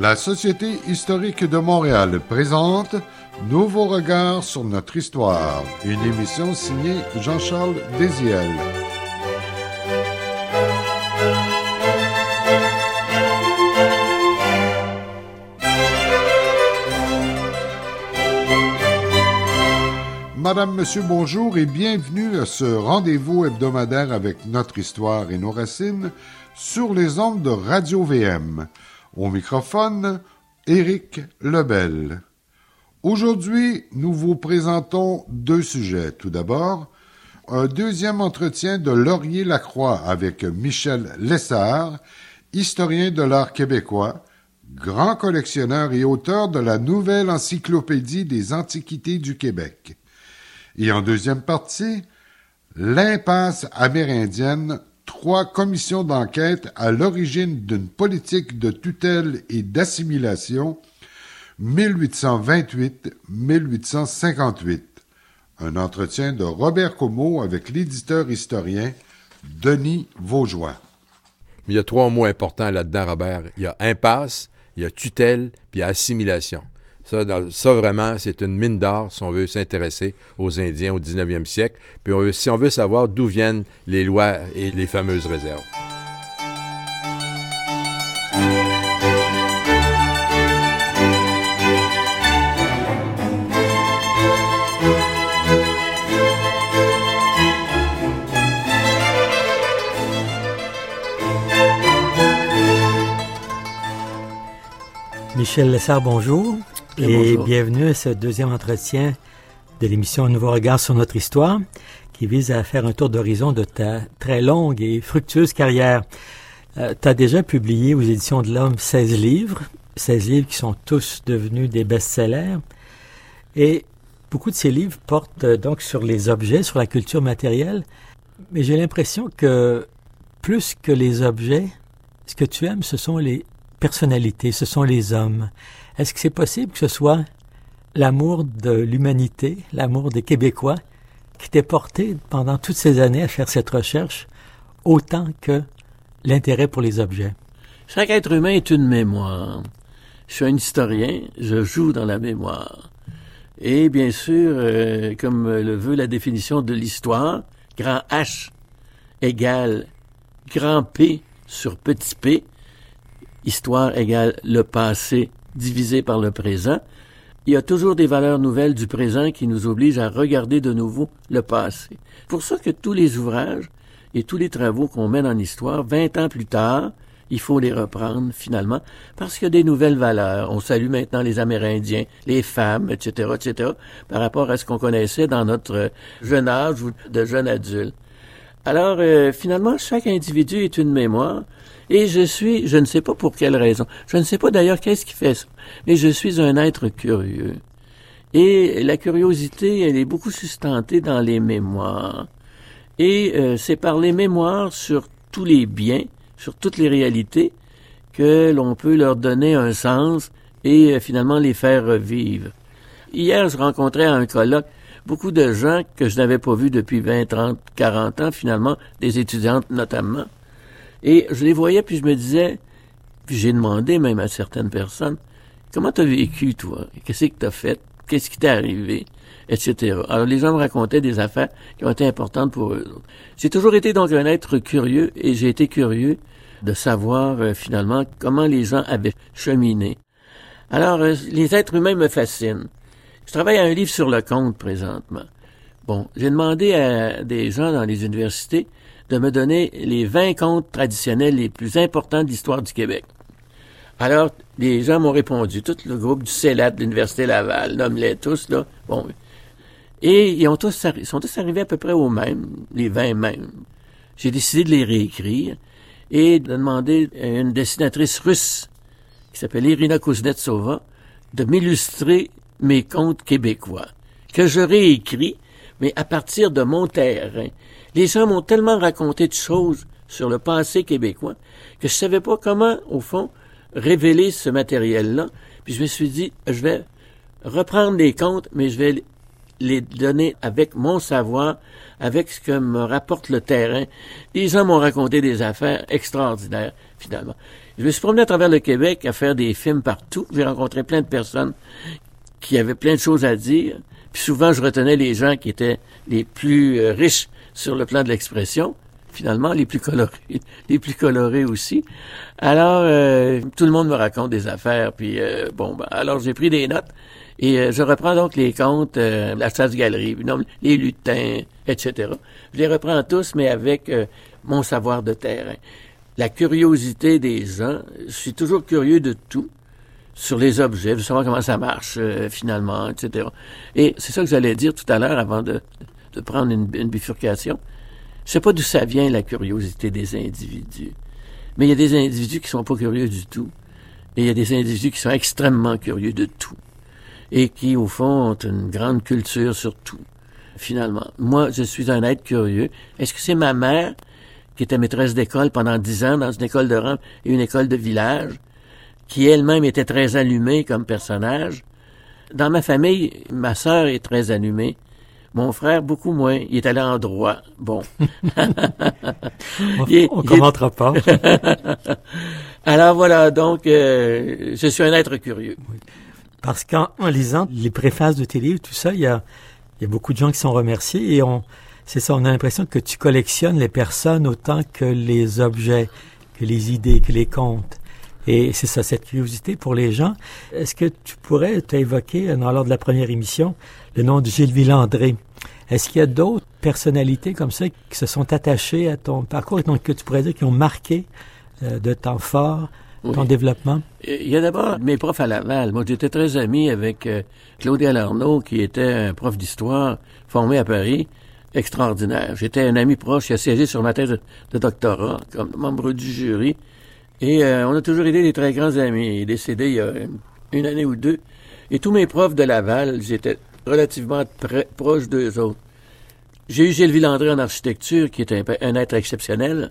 La Société historique de Montréal présente Nouveau regard sur notre histoire, une émission signée Jean-Charles Désiel. Madame, Monsieur, bonjour et bienvenue à ce rendez-vous hebdomadaire avec notre histoire et nos racines sur les ondes de Radio VM. Au microphone, Éric Lebel. Aujourd'hui, nous vous présentons deux sujets. Tout d'abord, un deuxième entretien de Laurier Lacroix avec Michel Lessard, historien de l'art québécois, grand collectionneur et auteur de la nouvelle encyclopédie des antiquités du Québec. Et en deuxième partie, l'impasse amérindienne, trois commissions d'enquête à l'origine d'une politique de tutelle et d'assimilation 1828-1858. Un entretien de Robert Comeau avec l'éditeur historien Denis Vaugeois. Il y a trois mots importants là-dedans, Robert. Il y a impasse, il y a tutelle, puis il y a assimilation. Ça, vraiment, c'est une mine d'or si on veut s'intéresser aux Indiens au 19e siècle, puis si on veut savoir d'où viennent les lois et les fameuses réserves. Michel Lessard, bonjour. Et, bienvenue à ce deuxième entretien de l'émission Nouveau regard sur notre histoire qui vise à faire un tour d'horizon de ta très longue et fructueuse carrière. Euh, tu as déjà publié aux éditions de l'Homme 16 livres, 16 livres qui sont tous devenus des best-sellers. Et beaucoup de ces livres portent euh, donc sur les objets, sur la culture matérielle. Mais j'ai l'impression que plus que les objets, ce que tu aimes, ce sont les personnalités, ce sont les hommes. Est-ce que c'est possible que ce soit l'amour de l'humanité, l'amour des Québécois, qui t'ait porté pendant toutes ces années à faire cette recherche, autant que l'intérêt pour les objets? Chaque être humain est une mémoire. Je suis un historien, je joue dans la mémoire. Et bien sûr, euh, comme le veut la définition de l'histoire, grand H égale grand P sur petit p, histoire égale le passé divisé par le présent, il y a toujours des valeurs nouvelles du présent qui nous obligent à regarder de nouveau le passé. Pour ça que tous les ouvrages et tous les travaux qu'on mène en histoire, vingt ans plus tard, il faut les reprendre finalement, parce qu'il y a des nouvelles valeurs. On salue maintenant les Amérindiens, les femmes, etc., etc., par rapport à ce qu'on connaissait dans notre jeune âge ou de jeune adulte. Alors, euh, finalement, chaque individu est une mémoire, et je suis, je ne sais pas pour quelle raison, je ne sais pas d'ailleurs qu'est-ce qui fait ça, mais je suis un être curieux. Et la curiosité, elle est beaucoup sustentée dans les mémoires. Et euh, c'est par les mémoires sur tous les biens, sur toutes les réalités, que l'on peut leur donner un sens et euh, finalement les faire revivre. Hier, je rencontrais à un colloque beaucoup de gens que je n'avais pas vus depuis 20, 30, 40 ans, finalement, des étudiantes notamment. Et je les voyais, puis je me disais, puis j'ai demandé même à certaines personnes, comment t'as vécu, toi? Qu'est-ce que t'as fait? Qu'est-ce qui t'est arrivé? Etc. Alors, les gens me racontaient des affaires qui ont été importantes pour eux. J'ai toujours été donc un être curieux et j'ai été curieux de savoir euh, finalement comment les gens avaient cheminé. Alors, euh, les êtres humains me fascinent. Je travaille à un livre sur le compte présentement. Bon, j'ai demandé à des gens dans les universités de me donner les 20 contes traditionnels les plus importants de l'histoire du Québec. Alors, les gens m'ont répondu, tout le groupe du CELAT de l'Université Laval, nomme-les tous, là. Bon. Et ils ont tous, sont tous arrivés à peu près au même, les 20 mêmes. J'ai décidé de les réécrire et de demander à une dessinatrice russe qui s'appelle Irina Kuznetsova de m'illustrer mes contes québécois, que je réécris, mais à partir de mon terrain, les gens m'ont tellement raconté de choses sur le passé québécois que je savais pas comment, au fond, révéler ce matériel-là. Puis je me suis dit, je vais reprendre les contes, mais je vais les donner avec mon savoir, avec ce que me rapporte le terrain. Les gens m'ont raconté des affaires extraordinaires, finalement. Je me suis promené à travers le Québec à faire des films partout. J'ai rencontré plein de personnes qui avaient plein de choses à dire. Puis souvent, je retenais les gens qui étaient les plus euh, riches sur le plan de l'expression finalement les plus colorés, les plus colorés aussi. Alors euh, tout le monde me raconte des affaires, puis euh, bon, ben, alors j'ai pris des notes et je reprends donc les contes, la chasse galerie, les lutins, etc. Je les reprends tous, mais avec mon savoir de terrain, la curiosité des gens. Je suis toujours curieux de tout sur les objets, de savoir comment ça marche finalement, etc. Et c'est ça que j'allais dire tout à l'heure avant de, de prendre une, une bifurcation. Je sais pas d'où ça vient, la curiosité des individus. Mais il y a des individus qui sont pas curieux du tout. Et il y a des individus qui sont extrêmement curieux de tout. Et qui, au fond, ont une grande culture sur tout. Finalement. Moi, je suis un être curieux. Est-ce que c'est ma mère, qui était maîtresse d'école pendant dix ans dans une école de rang et une école de village, qui elle-même était très allumée comme personnage? Dans ma famille, ma sœur est très allumée. Mon frère, beaucoup moins. Il est allé en droit. Bon. on ne commentera pas. Alors voilà, donc, euh, je suis un être curieux. Parce qu'en lisant les préfaces de tes livres, tout ça, il y a, y a beaucoup de gens qui sont remerciés et on, c'est ça, on a l'impression que tu collectionnes les personnes autant que les objets, que les idées, que les contes. Et c'est ça, cette curiosité pour les gens. Est-ce que tu pourrais, t'évoquer, lors de la première émission, le nom de Gilles Villandré? Est-ce qu'il y a d'autres personnalités comme ça qui se sont attachées à ton parcours et donc que tu pourrais dire qui ont marqué euh, de temps fort ton développement? Il y a d'abord mes profs à Laval. Moi, j'étais très ami avec euh, Claudia Larnaud, qui était un prof d'histoire formé à Paris, extraordinaire. J'étais un ami proche, qui a siégé sur ma thèse de, doctorat comme membre du jury. Et euh, on a toujours été des très grands amis. Il est décédé il y a une année ou deux. Et tous mes profs de Laval, j'étais relativement proche d'eux autres. J'ai eu Gilles Villandré en architecture, qui est un, être exceptionnel.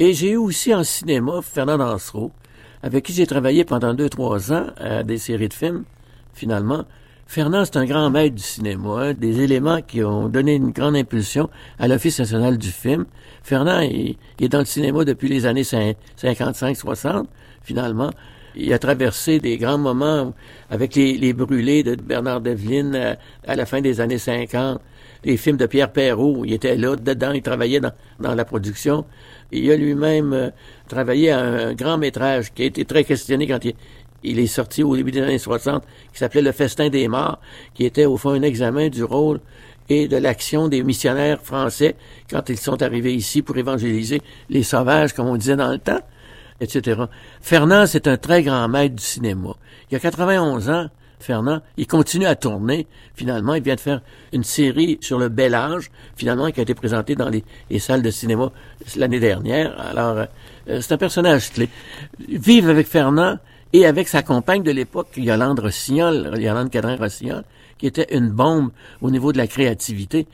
Et j'ai eu aussi en cinéma Fernand Ansereau, avec qui j'ai travaillé pendant deux, trois ans à des séries de films, finalement. Fernand, c'est un grand maître du cinéma, des éléments qui ont donné une grande impulsion à l'Office national du film. Fernand, il, est dans le cinéma depuis les années 55-60, finalement. Il a traversé des grands moments avec les, brûlés de Bernard Devlin euh, à, la fin des années 50, les films de Pierre Perrault, il était là, dedans, il travaillait dans, la production. Il a lui-même euh, travaillé à un grand métrage qui a été très questionné quand il, est sorti au début des années 60, qui s'appelait Le Festin des morts, qui était au fond un examen du rôle et de l'action des missionnaires français quand ils sont arrivés ici pour évangéliser les sauvages, comme on disait dans le temps etc. Fernand, c'est un très grand maître du cinéma. Il a 91 ans, Fernand, il continue à tourner. Finalement, il vient de faire une série sur le bel âge, finalement, qui a été présentée dans les, salles de cinéma l'année dernière. Alors, euh, c'est un personnage clé. Vive avec Fernand et avec sa compagne de l'époque, Yolande Rossignol, Yolande Cadrin-Rossignol, qui était une bombe au niveau de la créativité.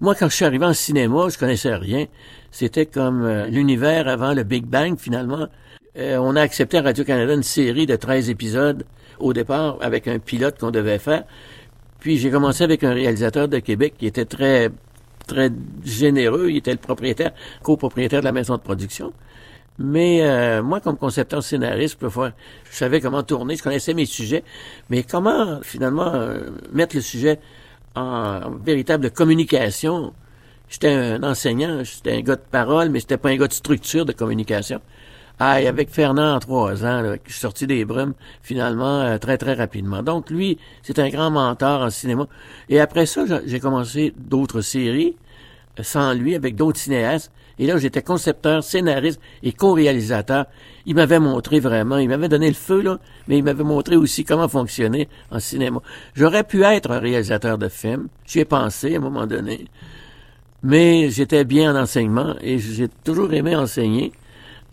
Moi, quand je suis arrivé en cinéma, je connaissais rien. C'était comme euh, l'univers avant le Big Bang, finalement. Euh, on a accepté à Radio-Canada une série de 13 épisodes au départ avec un pilote qu'on devait faire. Puis j'ai commencé avec un réalisateur de Québec qui était très très généreux. Il était le propriétaire, copropriétaire de la maison de production. Mais euh, moi, comme concepteur scénariste, je savais comment tourner, je connaissais mes sujets, mais comment finalement euh, mettre le sujet en, véritable communication? J'étais un enseignant, j'étais un gars de parole, mais j'étais pas un gars de structure de communication. Ah, avec Fernand en trois ans, là, je suis sorti des brumes, finalement, euh, très, très rapidement. Donc, lui, c'est un grand mentor en cinéma. Et après ça, j'ai commencé d'autres séries, euh, sans lui, avec d'autres cinéastes. Et là, j'étais concepteur, scénariste et co-réalisateur. Il m'avait montré vraiment, il m'avait donné le feu, là, mais il m'avait montré aussi comment fonctionner en cinéma. J'aurais pu être un réalisateur de films. J'y ai pensé à un moment donné. Mais j'étais bien en enseignement et j'ai toujours aimé enseigner.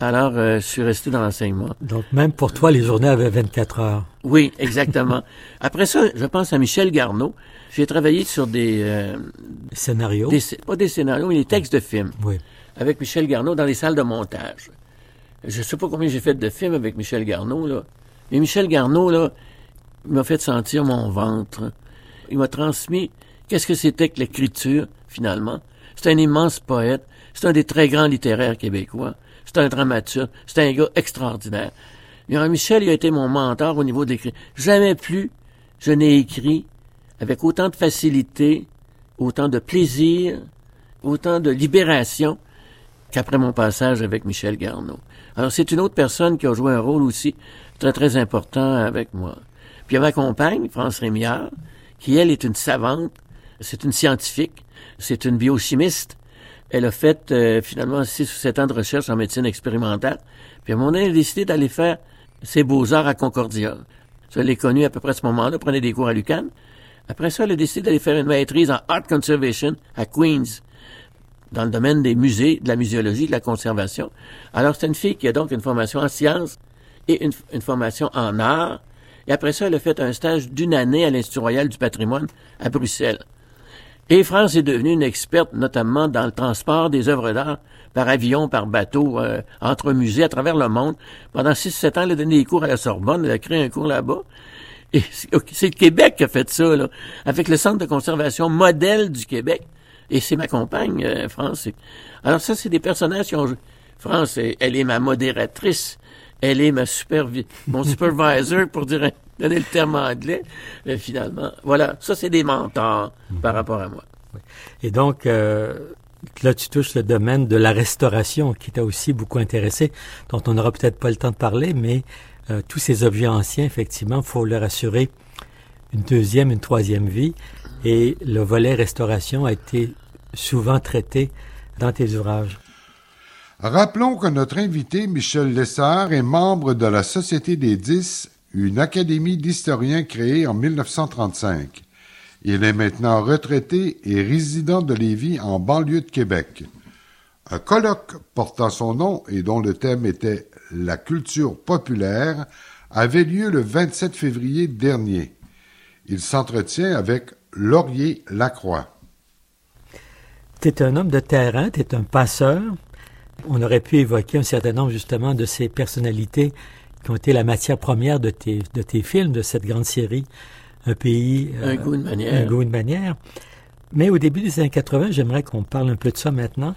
Alors, euh, je suis resté dans l'enseignement. Donc, même pour toi, les journées avaient 24 heures. Oui, exactement. Après ça, je pense à Michel Garneau. J'ai travaillé sur des... Euh, scénarios? pas des scénarios, mais des textes de films. Oui. Avec Michel Garneau dans les salles de montage. Je ne sais pas combien j'ai fait de films avec Michel Garneau, là. Mais Michel Garneau, là, il m'a fait sentir mon ventre. Il m'a transmis qu'est-ce que c'était que l'écriture, finalement. C'est un immense poète, c'est un des très grands littéraires québécois, c'est un dramaturge, c'est un gars extraordinaire. Michel, il a été mon mentor au niveau d'écrire. Jamais plus je n'ai écrit avec autant de facilité, autant de plaisir, autant de libération qu'après mon passage avec Michel Garneau. Alors c'est une autre personne qui a joué un rôle aussi très très important avec moi. Puis il y a ma compagne, France Rémiard, qui elle est une savante, c'est une scientifique, c'est une biochimiste. Elle a fait euh, finalement six ou sept ans de recherche en médecine expérimentale. Puis à un moment elle a décidé d'aller faire ses beaux-arts à Concordia. Je l'ai connue à peu près à ce moment-là, prenait des cours à Lucan. Après ça, elle a décidé d'aller faire une maîtrise en Art Conservation à Queens, dans le domaine des musées, de la muséologie, de la conservation. Alors, c'est une fille qui a donc une formation en sciences et une, formation en art. Et après ça, elle a fait un stage d'une année à l'Institut royal du patrimoine à Bruxelles. Et France est devenue une experte notamment dans le transport des œuvres d'art par avion, par bateau, euh, entre musées à travers le monde. Pendant six, sept ans, elle a donné des cours à la Sorbonne, elle a créé un cours là-bas. Et c'est le Québec qui a fait ça, là, avec le Centre de conservation modèle du Québec. Et c'est ma compagne, euh, France. Alors ça, c'est des personnages qui ont... France, elle est ma modératrice. Elle est ma supervi mon supervisor, pour dire, donner le terme anglais, finalement. Voilà, ça, c'est des mentors par rapport à moi. Et donc, euh, là, tu touches le domaine de la restauration qui t'a aussi beaucoup intéressé, dont on n'aura peut-être pas le temps de parler, mais euh, tous ces objets anciens, effectivement, faut leur assurer une deuxième, une troisième vie. Et le volet restauration a été souvent traité dans tes ouvrages. Rappelons que notre invité, Michel Lessard, est membre de la Société des Dix, une académie d'historiens créée en 1935. Il est maintenant retraité et résident de Lévis en banlieue de Québec. Un colloque portant son nom et dont le thème était la culture populaire avait lieu le 27 février dernier. Il s'entretient avec Laurier Lacroix. Tu es un homme de terrain, tu es un passeur. On aurait pu évoquer un certain nombre justement de ces personnalités qui ont été la matière première de tes, de tes films, de cette grande série, Un pays... un goût de manière. Un goût de manière. Mais au début des années 80, j'aimerais qu'on parle un peu de ça maintenant.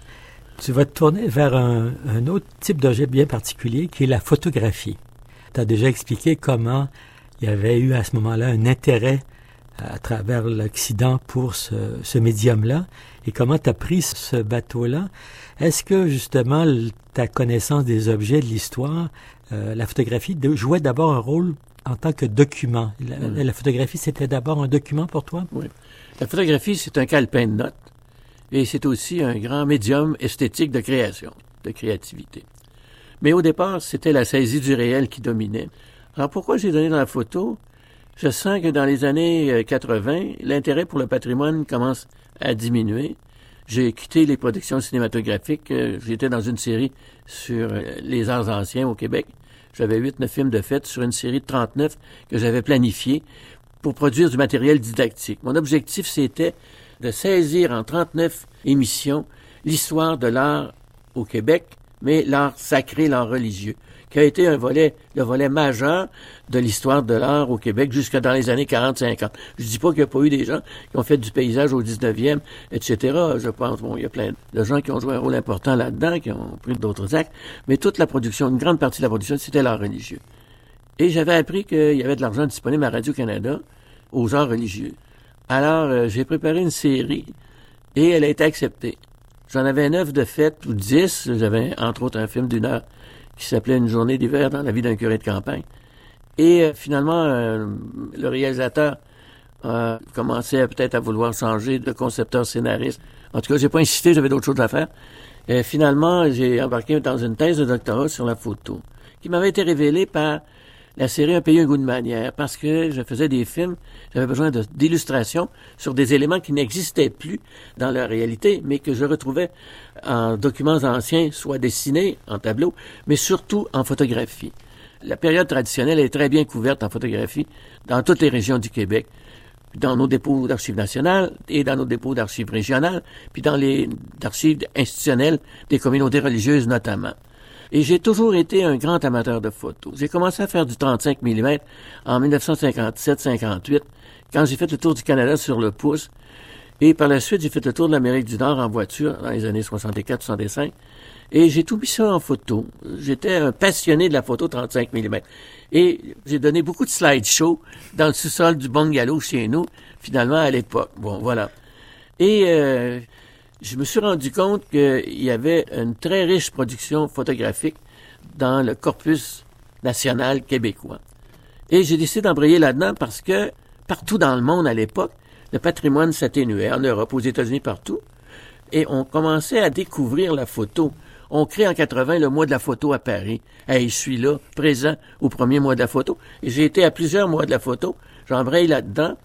Tu vas te tourner vers un, un autre type d'objet bien particulier qui est la photographie. Tu as déjà expliqué comment il y avait eu à ce moment-là un intérêt à travers l'Occident pour ce, ce médium-là? Et comment tu as pris ce bateau-là? Est-ce que justement ta connaissance des objets de l'histoire, euh, la photographie jouait d'abord un rôle en tant que document? La, Mm. la photographie, c'était d'abord un document pour toi? Oui. La photographie, c'est un calepin de notes et c'est aussi un grand médium esthétique de création, de créativité. Mais au départ, c'était la saisie du réel qui dominait. Alors pourquoi j'ai donné dans la photo? Je sens que dans les années euh, 80, l'intérêt pour le patrimoine commence à diminuer. J'ai quitté les productions cinématographiques. euh, J'étais dans une série sur euh, les arts anciens au Québec. J'avais huit, neuf films de fête sur une série de 39 que j'avais planifié pour produire du matériel didactique. Mon objectif, c'était de saisir en 39 émissions l'histoire de l'art au Québec, mais l'art sacré, l'art religieux, qui a été un volet, le volet majeur de l'histoire de l'art au Québec jusque dans les années 40-50. Je dis pas qu'il n'y a pas eu des gens qui ont fait du paysage au 19e, etc. Je pense, bon, il y a plein de gens qui ont joué un rôle important là-dedans, qui ont pris d'autres actes, mais toute la production, une grande partie de la production, c'était l'art religieux. Et j'avais appris qu'il y avait de l'argent disponible à Radio-Canada aux arts religieux. Alors, euh, j'ai préparé une série et elle a été acceptée. J'en avais neuf de fête ou dix. J'avais entre autres un film d'une heure qui s'appelait Une journée d'hiver dans la vie d'un curé de campagne. Et euh, finalement, euh, le réalisateur commencé à peut-être à vouloir changer de concepteur scénariste. En tout cas, j'ai pas insisté, j'avais d'autres choses à faire. Et finalement, j'ai embarqué dans une thèse de doctorat sur la photo, qui m'avait été révélée par la série Un pays, un goût de manière, parce que je faisais des films, j'avais besoin d'illustrations sur des éléments qui n'existaient plus dans la réalité, mais que je retrouvais en documents anciens, soit dessinés en tableau, mais surtout en photographie. La période traditionnelle est très bien couverte en photographie dans toutes les régions du Québec, dans nos dépôts d'archives nationales et dans nos dépôts d'archives régionales, puis dans les archives institutionnelles des communautés religieuses notamment. Et j'ai toujours été un grand amateur de photos. J'ai commencé à faire du 35 mm en 1957-58, quand j'ai fait le tour du Canada sur le pouce. Et par la suite, j'ai fait le tour de l'Amérique du Nord en voiture dans les années 64-65. Et j'ai tout mis ça en photo. J'étais un passionné de la photo 35 mm. Et j'ai donné beaucoup de slideshows dans le sous-sol du bungalow chez nous, finalement, à l'époque. Bon, voilà. Et euh, je me suis rendu compte qu'il y avait une très riche production photographique dans le corpus national québécois. Et j'ai décidé d'embrayer là-dedans parce que partout dans le monde à l'époque, le patrimoine s'atténuait, en Europe, aux États-Unis, partout. Et on commençait à découvrir la photo. On crée en 80 le mois de la photo à Paris. Et je suis là, présent au premier mois de la photo. Et j'ai été à plusieurs mois de la photo. J'embraye là-dedans.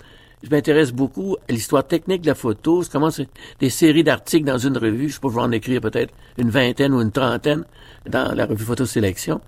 Je m'intéresse beaucoup à l'histoire technique de la photo. Je commence des séries d'articles dans une revue. Je vais en écrire peut-être une vingtaine ou une trentaine dans la revue Photo Sélection.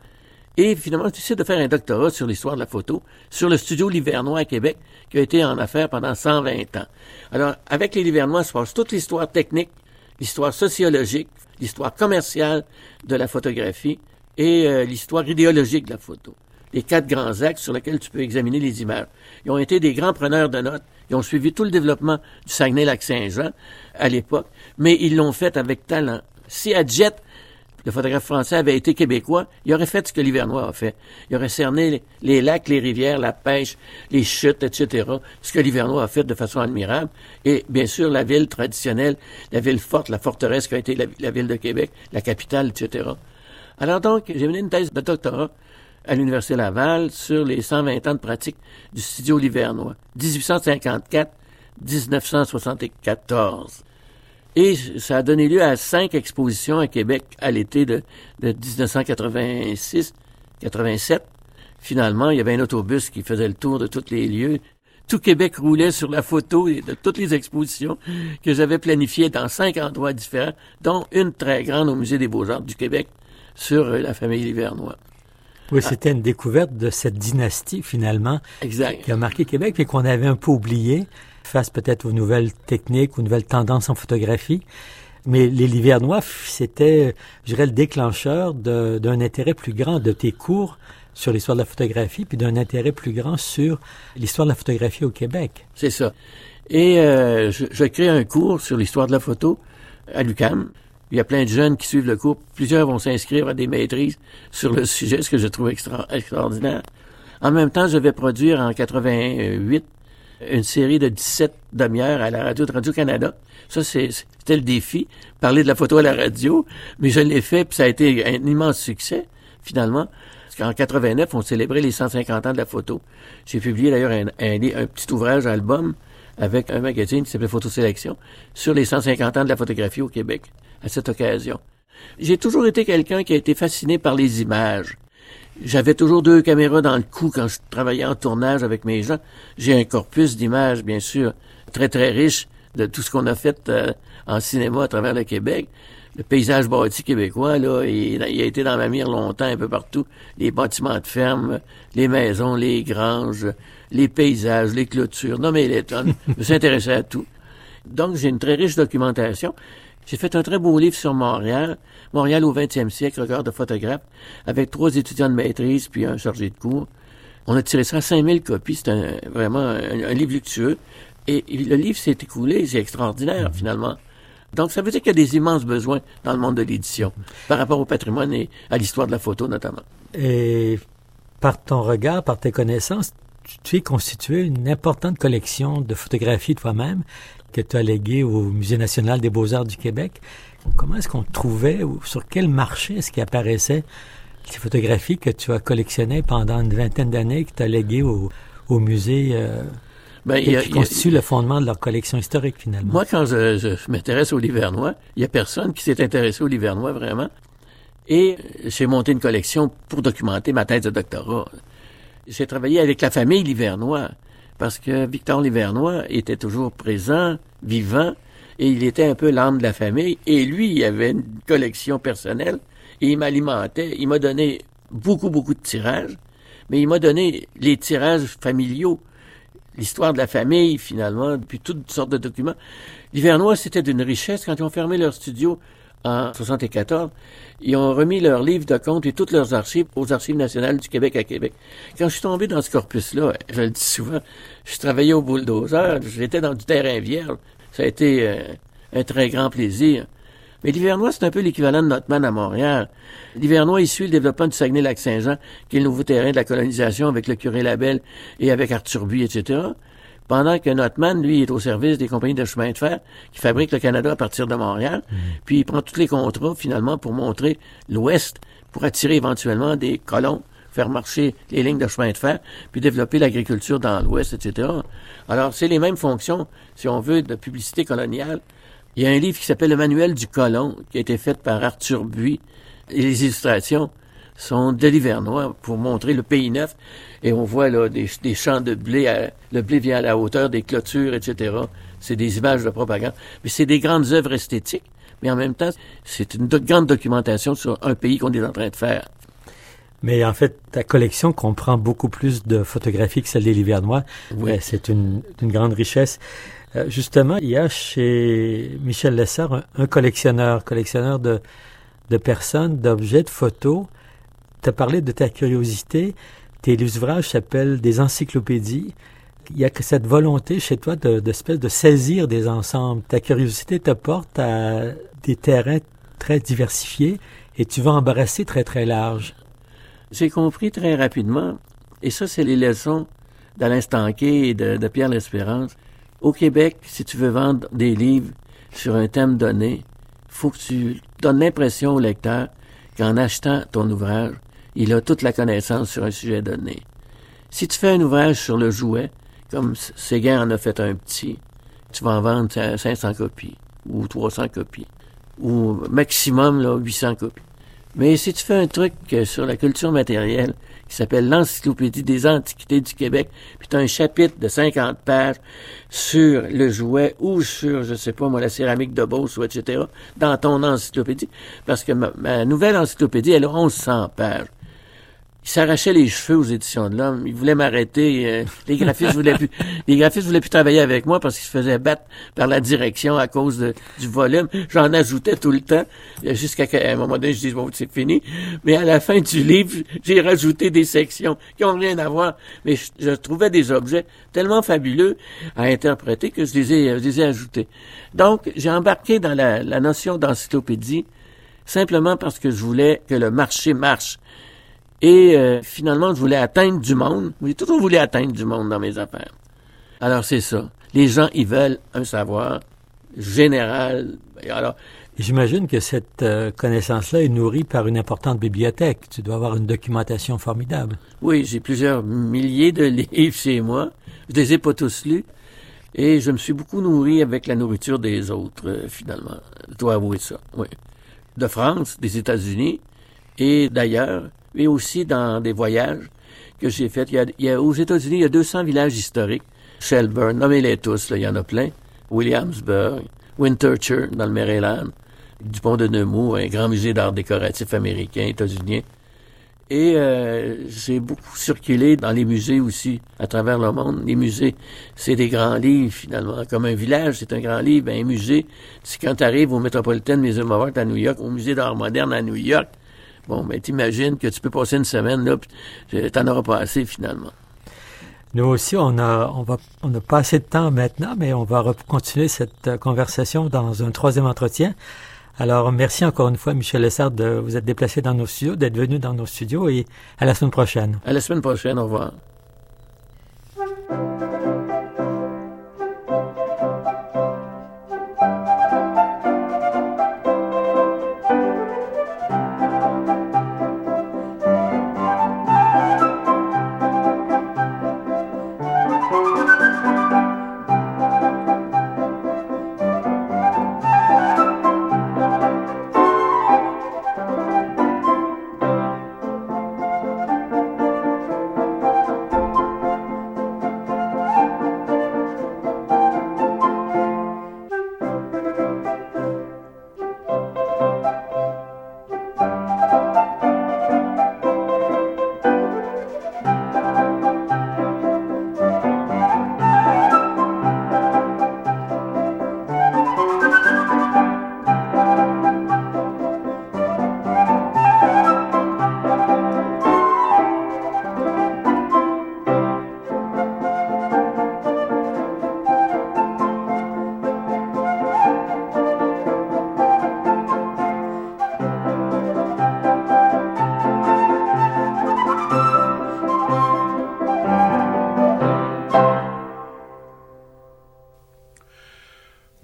Et finalement, je décide de faire un doctorat sur l'histoire de la photo, sur le studio Livernois à Québec, qui a été en affaires pendant 120 ans. Alors, avec les Livernois, se passe toute l'histoire technique, l'histoire sociologique, l'histoire commerciale de la photographie et euh, l'histoire idéologique de la photo. Les quatre grands axes sur lesquels tu peux examiner les images. Ils ont été des grands preneurs de notes. Ils ont suivi tout le développement du Saguenay-Lac-Saint-Jean à l'époque, mais ils l'ont fait avec talent. Si à Jet, le photographe français avait été québécois, il aurait fait ce que l'Hivernois a fait. Il aurait cerné les, lacs, les rivières, la pêche, les chutes, etc. Ce que l'Hivernois a fait de façon admirable. Et bien sûr, la ville traditionnelle, la ville forte, la forteresse qui a été la, ville de Québec, la capitale, etc. Alors donc, j'ai mené une thèse de doctorat à l'Université Laval sur les 120 ans de pratique du studio Livernois, 1854-1974. Et ça a donné lieu à cinq expositions à Québec à l'été de, 1986-87. Finalement, il y avait un autobus qui faisait le tour de tous les lieux. Tout Québec roulait sur la photo de toutes les expositions que j'avais planifiées dans cinq endroits différents, dont une très grande au Musée des Beaux-Arts du Québec sur la famille Livernois. Oui, c'était une découverte de cette dynastie, finalement, qui a marqué Québec, et qu'on avait un peu oublié face peut-être aux nouvelles techniques, aux nouvelles tendances en photographie. Mais les Livernois, c'était, je dirais, le déclencheur d'un intérêt plus grand de tes cours sur l'histoire de la photographie, puis d'un intérêt plus grand sur l'histoire de la photographie au Québec. C'est ça. Et euh, je, je, crée un cours sur l'histoire de la photo à l'UCAM. Il y a plein de jeunes qui suivent le cours. Plusieurs vont s'inscrire à des maîtrises sur le sujet, ce que je trouve extraordinaire. En même temps, je vais produire en 88 une série de 17 demi-heures à la radio de Radio-Canada. Ça, c'était le défi, parler de la photo à la radio, mais je l'ai fait, puis ça a été un immense succès, finalement. Parce qu'en 89, on célébrait les 150 ans de la photo. J'ai publié d'ailleurs un, petit ouvrage, album, avec un magazine qui s'appelait Photo Sélection, sur les 150 ans de la photographie au Québec, à cette occasion. J'ai toujours été quelqu'un qui a été fasciné par les images. J'avais toujours deux caméras dans le cou quand je travaillais en tournage avec mes gens. J'ai un corpus d'images, bien sûr, très très riche de tout ce qu'on a fait euh, en cinéma à travers le Québec. Le paysage bâti québécois, là, il, a été dans ma mire longtemps, un peu partout. Les bâtiments de ferme, les maisons, les granges, les paysages, les clôtures, non mais les tonnes. je me à tout. Donc, j'ai une très riche documentation. J'ai fait un très beau livre sur Montréal, Montréal au 20e siècle, regard de photographe, avec trois étudiants de maîtrise puis un chargé de cours. On a tiré ça à 5000 copies, c'est vraiment un, livre luxueux. Et, le livre s'est écoulé, c'est extraordinaire mhm. finalement. Donc ça veut dire qu'il y a des immenses besoins dans le monde de l'édition, par rapport au patrimoine et à l'histoire de la photo notamment. Et par ton regard, par tes connaissances, tu es constitué une importante collection de photographies toi-même que tu as légué au Musée national des beaux-arts du Québec. Comment est-ce qu'on trouvait, ou sur quel marché est-ce qu'il apparaissait ces photographies que tu as collectionnées pendant une vingtaine d'années, que tu as léguées au, musée euh, ben, qui constitue le fondement de leur collection historique, finalement? Moi, quand je, m'intéresse au Livernois, il n'y a personne qui s'est intéressé au Livernois, vraiment. Et j'ai monté une collection pour documenter ma thèse de doctorat. J'ai travaillé avec la famille Livernois parce que Victor Livernois était toujours présent, vivant, et il était un peu l'âme de la famille, et lui, il avait une collection personnelle, et il m'alimentait, il m'a donné beaucoup, beaucoup de tirages, mais il m'a donné les tirages familiaux, l'histoire de la famille, finalement, puis toutes sortes de documents. Livernois, c'était d'une richesse. Quand ils ont fermé leur studio en 74, ils ont remis leurs livres de comptes et toutes leurs archives aux Archives nationales du Québec à Québec. Quand je suis tombé dans ce corpus-là, je le dis souvent, je travaillais au bulldozer, j'étais dans du terrain vierge, Ça a été euh, un très grand plaisir. Mais l'Hivernois, c'est un peu l'équivalent de Notman à Montréal. L'Hivernois, il suit le développement du Saguenay-Lac-Saint-Jean, qui est le nouveau terrain de la colonisation avec le curé Labelle et avec Arthur Buy, etc. Pendant que Notman, lui, est au service des compagnies de chemin de fer qui fabriquent le Canada à partir de Montréal. Mmh. Puis il prend tous les contrats, finalement, pour montrer l'Ouest, pour attirer éventuellement des colons faire marcher les lignes de chemin de fer, puis développer l'agriculture dans l'Ouest, etc. Alors, c'est les mêmes fonctions, si on veut, de publicité coloniale il y a un livre qui s'appelle Le Manuel du colon, qui a été fait par Arthur Buy. Et les illustrations sont de l'Hivernois pour montrer le pays neuf. Et on voit là des, champs de blé. le blé vient à la hauteur des clôtures, etc. C'est des images de propagande. Mais c'est des grandes œuvres esthétiques. Mais en même temps, c'est une grande documentation sur un pays qu'on est en train de faire. Mais en fait, ta collection comprend beaucoup plus de photographies que celle des Livernois. Oui. Euh, c'est une, une, grande richesse. Euh, justement, il y a chez Michel Lessard un, collectionneur, collectionneur de, de personnes, d'objets, de photos. Tu as parlé de ta curiosité. Tes ouvrages s'appellent des encyclopédies. Il y a que cette volonté chez toi de, de, de saisir des ensembles. Ta curiosité te porte à des terrains très diversifiés et tu vas embrasser très très large. J'ai compris très rapidement, et ça c'est les leçons d'Alain Stanquet et de, de Pierre L'Espérance, au Québec, si tu veux vendre des livres sur un thème donné, faut que tu donnes l'impression au lecteur qu'en achetant ton ouvrage, il a toute la connaissance sur un sujet donné. Si tu fais un ouvrage sur le jouet, comme Séguin en a fait un petit, tu vas en vendre 500 copies, ou 300 copies, ou maximum là, 800 copies. Mais si tu fais un truc euh, sur la culture matérielle qui s'appelle l'Encyclopédie des Antiquités du Québec, puis tu as un chapitre de 50 pages sur le jouet ou sur, je sais pas moi, la céramique de Beauce etc., dans ton encyclopédie, parce que ma, ma nouvelle encyclopédie, elle a 1100 pages il s'arrachait les cheveux aux éditions de l'homme. Il voulait m'arrêter. Euh, les graphistes voulaient plus, les graphistes voulaient plus travailler avec moi parce qu'ils se faisaient battre par la direction à cause du volume. J'en ajoutais tout le temps jusqu'à un moment donné, je dis bon, c'est fini. Mais à la fin du livre, j'ai rajouté des sections qui ont rien à voir. Mais je, trouvais des objets tellement fabuleux à interpréter que je les ai, je les ai ajoutés. Donc, j'ai embarqué dans la, la notion d'encyclopédie simplement parce que je voulais que le marché marche et euh, finalement, je voulais atteindre du monde. J'ai toujours voulu atteindre du monde dans mes affaires. Alors c'est ça. Les gens, ils veulent un savoir général. alors, J'imagine que cette euh, connaissance-là est nourrie par une importante bibliothèque. Tu dois avoir une documentation formidable. Oui, j'ai plusieurs milliers de livres chez moi. Je les ai pas tous lus. Et je me suis beaucoup nourri avec la nourriture des autres, euh, finalement. Je dois avouer ça, oui. De France, des États-Unis et d'ailleurs et aussi dans des voyages que j'ai faits. Il, y a, aux États-Unis, il y a 200 villages historiques. Shelburne, nommez-les tous, là, il y en a plein. Williamsburg, Winterthur, dans le Maryland, du pont de Nemours, un grand musée d'art décoratif américain, états-unien. Et euh, j'ai beaucoup circulé dans les musées aussi, à travers le monde. Les musées, c'est des grands livres, finalement. Comme un village, c'est un grand livre. Ben, un musée, c'est quand tu arrives au Metropolitan Museum of Art à New York, au Musée d'art moderne à New York, Bon, mais t'imagines que tu peux passer une semaine là, puis t'en auras pas assez finalement. Nous aussi, on a, on va, on n'a pas assez de temps maintenant, mais on va continuer cette euh, conversation dans un troisième entretien. Alors, merci encore une fois, Michel Lessard, de vous être déplacé dans nos studios, d'être venu dans nos studios et à la semaine prochaine. À la semaine prochaine, au revoir.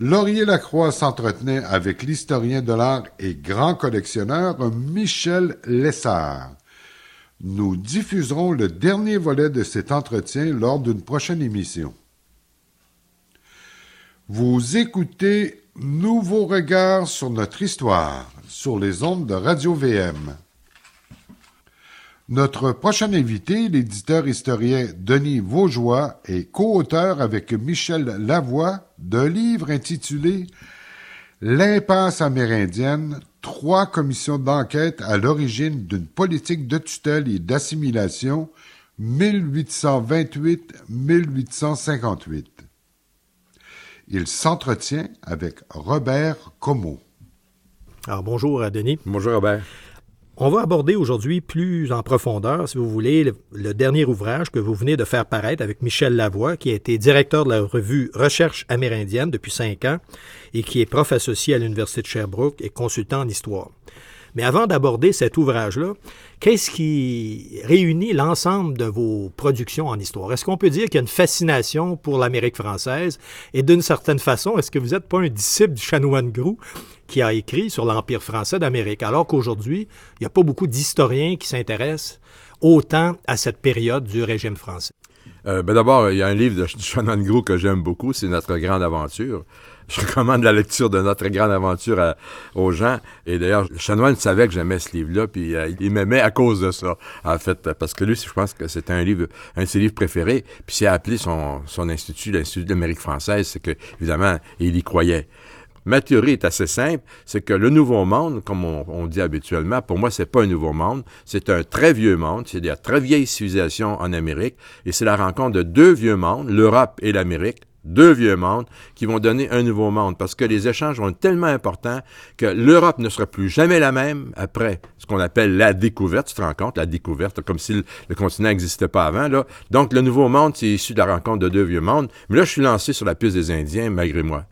Laurier Lacroix s'entretenait avec l'historien de l'art et grand collectionneur Michel Lessard. Nous diffuserons le dernier volet de cet entretien lors d'une prochaine émission. Vous écoutez Nouveau regard sur notre histoire sur les ondes de Radio VM. Notre prochain invité, l'éditeur historien Denis Vaugeois, est co-auteur avec Michel Lavoie d'un livre intitulé L'impasse amérindienne, trois commissions d'enquête à l'origine d'une politique de tutelle et d'assimilation 1828-1858. Il s'entretient avec Robert Como. Alors bonjour à Denis. Bonjour Robert. On va aborder aujourd'hui plus en profondeur, si vous voulez, le, dernier ouvrage que vous venez de faire paraître avec Michel Lavoie, qui a été directeur de la revue Recherche amérindienne depuis cinq ans et qui est prof associé à l'Université de Sherbrooke et consultant en histoire. Mais avant d'aborder cet ouvrage-là, qu'est-ce qui réunit l'ensemble de vos productions en histoire? Est-ce qu'on peut dire qu'il y a une fascination pour l'Amérique française? Et d'une certaine façon, est-ce que vous n'êtes pas un disciple du chanoine Grou qui a écrit sur l'Empire français d'Amérique, alors qu'aujourd'hui, il n'y a pas beaucoup d'historiens qui s'intéressent autant à cette période du régime français? Euh, ben D'abord, il y a un livre de Chanoine Grou que j'aime beaucoup, c'est Notre Grande Aventure je recommande la lecture de notre grande aventure aux gens. Et d'ailleurs, Chanoine savait que j'aimais ce livre-là, puis euh, il m'aimait à cause de ça, en fait, parce que lui, je pense que c'était un livre, un de ses livres préférés. Puis s'il a appelé son, institut l'Institut d'Amérique française, c'est que, évidemment, il y croyait. Ma théorie est assez simple, c'est que le Nouveau Monde, comme on, dit habituellement, pour moi, c'est pas un Nouveau Monde, c'est un très vieux monde, c'est des très vieilles civilisations en Amérique, et c'est la rencontre de deux vieux mondes, l'Europe et l'Amérique, deux vieux mondes qui vont donner un nouveau monde parce que les échanges vont être tellement importants que l'Europe ne sera plus jamais la même après ce qu'on appelle la découverte. Tu te rends compte, la découverte, comme si le, continent n'existait pas avant. Donc, le nouveau monde, c'est issu de la rencontre de deux vieux mondes. Mais là, je suis lancé sur la piste des Indiens, malgré moi.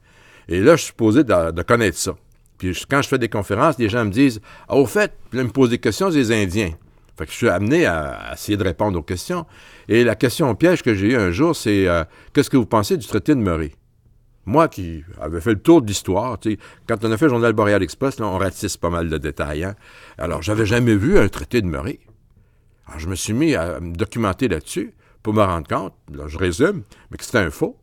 Et là, je suis supposé de, connaître ça. Puis quand je fais des conférences, les gens me disent ah, Au fait, ils me posent des questions des Indiens. Fait que je suis amené à essayer de répondre aux questions. Et la question piège que j'ai eue un jour, c'est euh, qu'est-ce que vous pensez du traité de Murray? Moi qui avais fait le tour de l'histoire, quand on a fait le Journal Boreal Express, là, on ratisse pas mal de détails. Hein? Alors, j'avais jamais vu un traité de Murray. Alors, je me suis mis à me documenter là-dessus pour me rendre compte, là, je résume, mais que c'était un faux.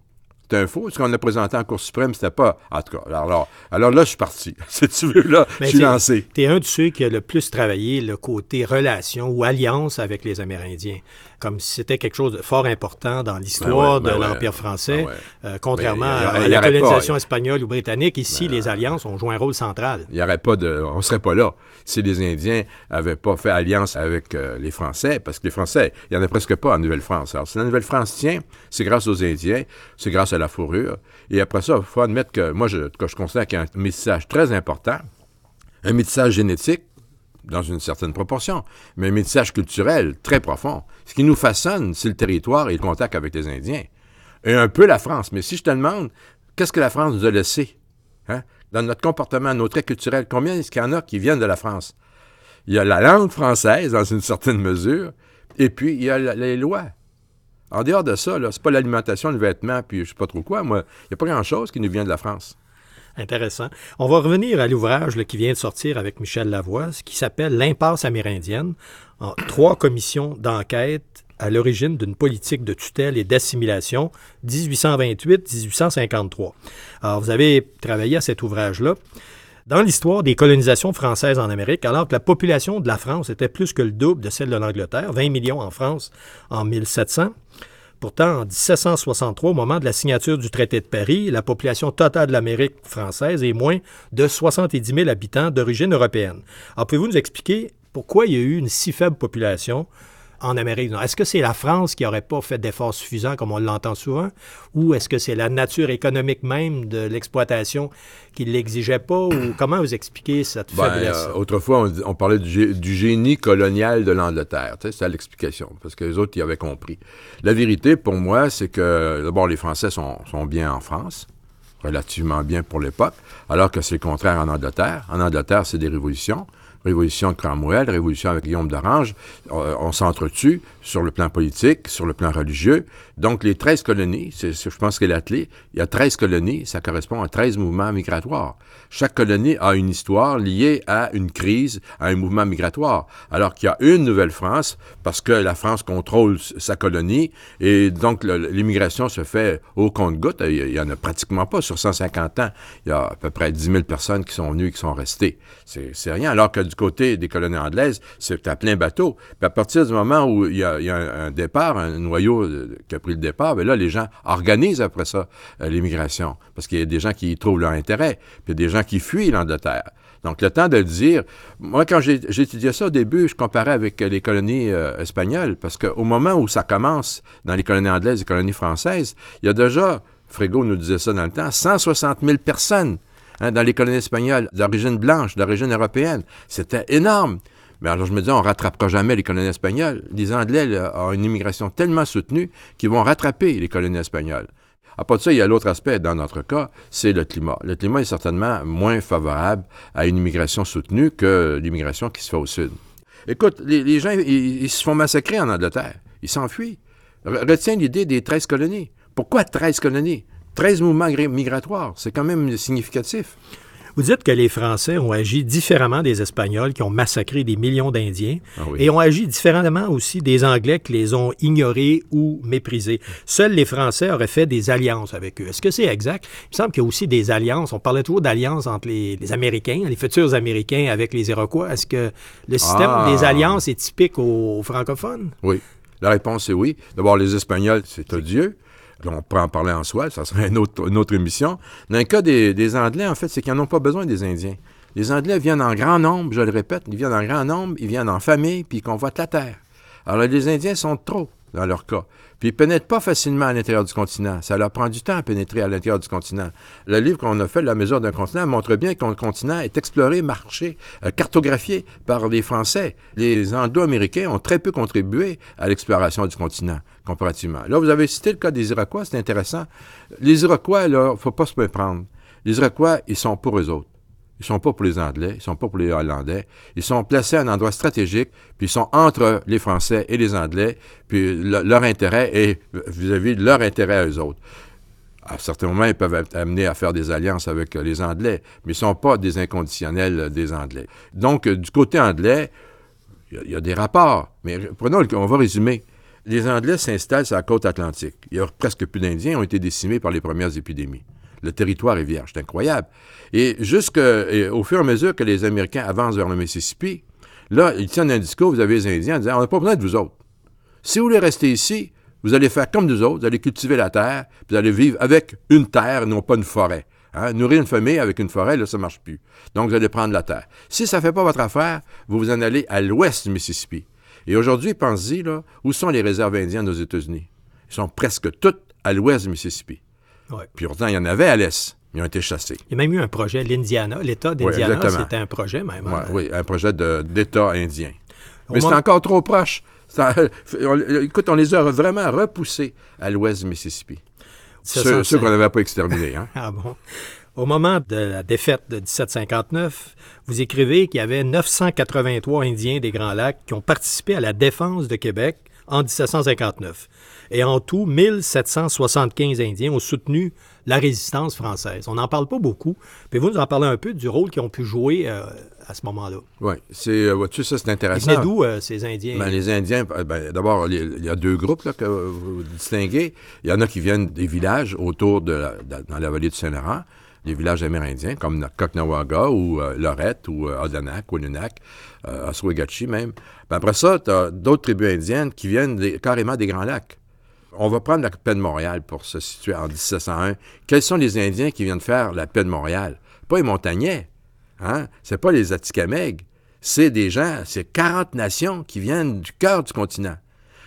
C'était un faux. Ce qu'on a présenté en Cour suprême, c'était pas. En tout cas, alors, alors, là, je suis parti. Si tu veux, là, je suis lancé. Tu es un de ceux qui a le plus travaillé le côté relation ou alliance avec les Amérindiens comme si c'était quelque chose de fort important dans l'histoire ben de ben l'Empire français, ben euh, contrairement à la colonisation espagnole ou britannique. Ici, les alliances ont joué un rôle central. Il y aurait pas de, on serait pas là si les Indiens avaient pas fait alliance avec euh, les Français, parce que les Français, il y en a presque pas en Nouvelle-France. Alors, si la Nouvelle-France tient, c'est grâce aux Indiens, c'est grâce à la fourrure. Et après ça, il faut admettre que moi, je, que je considère qu'il y a un métissage très important, un métissage génétique dans une certaine proportion, mais un métissage culturel très profond. Ce qui nous façonne, c'est le territoire et le contact avec les Indiens. Et un peu la France. Mais si je te demande, qu'est-ce que la France nous a laissé? Hein? Dans notre comportement, nos traits culturels, combien est-ce qu'il y en a qui viennent de la France? Il y a la langue française, dans une certaine mesure, et puis il y a les lois. En dehors de ça, c'est pas l'alimentation, le vêtement, puis je sais pas trop quoi, moi, il n'y a pas grand-chose qui nous vient de la France. Intéressant. On va revenir à l'ouvrage qui vient de sortir avec Michel Lavoie, qui s'appelle L'impasse amérindienne, en trois commissions d'enquête à l'origine d'une politique de tutelle et d'assimilation 1828-1853. Alors, vous avez travaillé à cet ouvrage-là. Dans l'histoire des colonisations françaises en Amérique, alors que la population de la France était plus que le double de celle de l'Angleterre, 20 millions en France en 1700, Pourtant, en 1763, au moment de la signature du traité de Paris, la population totale de l'Amérique française est moins de 70 000 habitants d'origine européenne. Alors, pouvez-vous nous expliquer pourquoi il y a eu une si faible population en Amérique Est-ce que c'est la France qui n'aurait pas fait d'efforts suffisants, comme on l'entend souvent, ou est-ce que c'est la nature économique même de l'exploitation qui ne l'exigeait pas, ou comment vous expliquez cette ben, faiblesse? Euh, autrefois, on, parlait du, génie colonial de l'Angleterre. C'est ça l'explication, parce que les autres y avaient compris. La vérité, pour moi, c'est que, d'abord, les Français sont, sont bien en France relativement bien pour l'époque, alors que c'est le contraire en Angleterre. En Angleterre, c'est des révolutions révolution de Cromwell, révolution avec Guillaume d'Orange, euh, on s'entretue sur le plan politique, sur le plan religieux. Donc, les 13 colonies, c'est, je pense que c'est Il y a 13 colonies, ça correspond à 13 mouvements migratoires. Chaque colonie a une histoire liée à une crise, à un mouvement migratoire. Alors qu'il y a une Nouvelle-France, parce que la France contrôle sa colonie, et donc l'immigration se fait au compte-goutte. Il n'y en a pratiquement pas sur 150 ans. Il y a à peu près 10 000 personnes qui sont venues et qui sont restées. C'est, c'est rien. Alors que du côté des colonies anglaises, c'est à plein bateau. Puis à partir du moment où il y a, un, départ, un noyau qui a pris le départ, bien là, les gens organisent après ça euh, l'immigration. Parce qu'il y a des gens qui y trouvent leur intérêt, puis il y a des gens qui fuient l'Angleterre. Donc, le temps de le dire, moi, quand j'étudiais ça au début, je comparais avec les colonies euh, espagnoles, parce qu'au moment où ça commence dans les colonies anglaises et les colonies françaises, il y a déjà, Frégo nous disait ça dans le temps, 160 000 personnes hein, dans les colonies espagnoles d'origine blanche, d'origine européenne. C'était énorme. Mais alors, je me dis, on rattrapera jamais les colonies espagnoles. Les Anglais ont une immigration tellement soutenue qu'ils vont rattraper les colonies espagnoles. À part de ça, il y a l'autre aspect dans notre cas, c'est le climat. Le climat est certainement moins favorable à une immigration soutenue que l'immigration qui se fait au sud. Écoute, les, gens, ils, se font massacrer en Angleterre. Ils s'enfuient. Retiens l'idée des 13 colonies. Pourquoi 13 colonies? 13 mouvements migratoires. C'est quand même significatif. Vous dites que les Français ont agi différemment des Espagnols qui ont massacré des millions d'Indiens ah et ont agi différemment aussi des Anglais qui les ont ignorés ou méprisés. Seuls les Français auraient fait des alliances avec eux. Est-ce que c'est exact? Il me semble qu'il y a aussi des alliances. On parlait toujours d'alliances entre les, Américains, les futurs Américains avec les Iroquois. Est-ce que le système ah. des alliances est typique aux francophones? Oui. La réponse est oui. D'abord, les Espagnols, c'est odieux on peut en parler en soi, ça serait une autre, émission. Dans le cas des, Anglais, en fait, c'est qu'ils n'en ont pas besoin des Indiens. Les Anglais viennent en grand nombre, je le répète, ils viennent en grand nombre, ils viennent en famille, puis ils convoitent la terre. Alors les Indiens sont trop dans leur cas. Puis ils pénètrent pas facilement à l'intérieur du continent. Ça leur prend du temps à pénétrer à l'intérieur du continent. Le livre qu'on a fait, La mesure d'un continent, montre bien que le continent est exploré, marché, euh, cartographié par les Français. Les Anglo-Américains ont très peu contribué à l'exploration du continent, comparativement. Là, vous avez cité le cas des Iroquois, c'est intéressant. Les Iroquois, là, faut pas se méprendre. Les Iroquois, ils sont pour eux autres. Ils sont pas pour les Anglais, ils sont pas pour les Hollandais. Ils sont placés à un endroit stratégique, puis ils sont entre les Français et les Anglais, puis leur intérêt est vis-à-vis de leur intérêt à eux autres. À certains moments, ils peuvent être amenés à faire des alliances avec les Anglais, mais ils ne sont pas des inconditionnels des Anglais. Donc, du côté anglais, il y, a des rapports, mais prenons, on va résumer. Les Anglais s'installent sur la côte atlantique. Il y a presque plus d'Indiens ont été décimés par les premières épidémies. Le territoire est vierge, c'est incroyable. Et jusqu'au fur et à mesure que les Américains avancent vers le Mississippi, là, ils tiennent un discours, vous avez les Indiens, en disant, on n'a pas besoin de vous autres. Si vous voulez rester ici, vous allez faire comme nous autres, vous allez cultiver la terre, vous allez vivre avec une terre, non pas une forêt. Hein? Nourrir une famille avec une forêt, là, ça ne marche plus. Donc, vous allez prendre la terre. Si ça ne fait pas votre affaire, vous vous en allez à l'ouest du Mississippi. Et aujourd'hui, pensez-y, là, où sont les réserves indiennes aux États-Unis? Ils sont presque toutes à l'ouest du Mississippi. Puis pourtant, il y en avait à l'Est. Ils ont été chassés. Il y a même eu un projet, l'Indiana, l'État d'Indiana, c'était un projet même. Hein. oui, un projet d'État indien. Mais c'est encore trop proche. écoute, on les a vraiment repoussés à l'ouest du Mississippi. Ceux, qu'on n'avait pas exterminés. Hein? ah bon? Au moment de la défaite de 1759, vous écrivez qu'il y avait 983 Indiens des Grands Lacs qui ont participé à la défense de Québec en 1759. Et en tout, 1775 Indiens ont soutenu la résistance française. On n'en parle pas beaucoup. Pouvez-vous nous en parler un peu du rôle qu'ils ont pu jouer euh, à ce moment-là? Oui, c'est, euh, tu ça, c'est intéressant. Ils d'où, euh, ces Indiens? Ben, les Indiens, ben, d'abord, il y a deux groupes que vous distinguez. Il y en a qui viennent des villages autour de, dans la vallée du Saint-Laurent les villages amérindiens comme Koknawaga ou Lorette ou Odanak, Winunak, Oswegatchie même. Ben, après ça, tu as d'autres tribus indiennes qui viennent carrément des Grands Lacs. On va prendre la paix de Montréal pour se situer en 1701. Quels sont les Indiens qui viennent faire la paix de Montréal? Pas les Montagnais, hein? C'est pas les Atikamekw. C'est des gens, c'est 40 nations qui viennent du cœur du continent.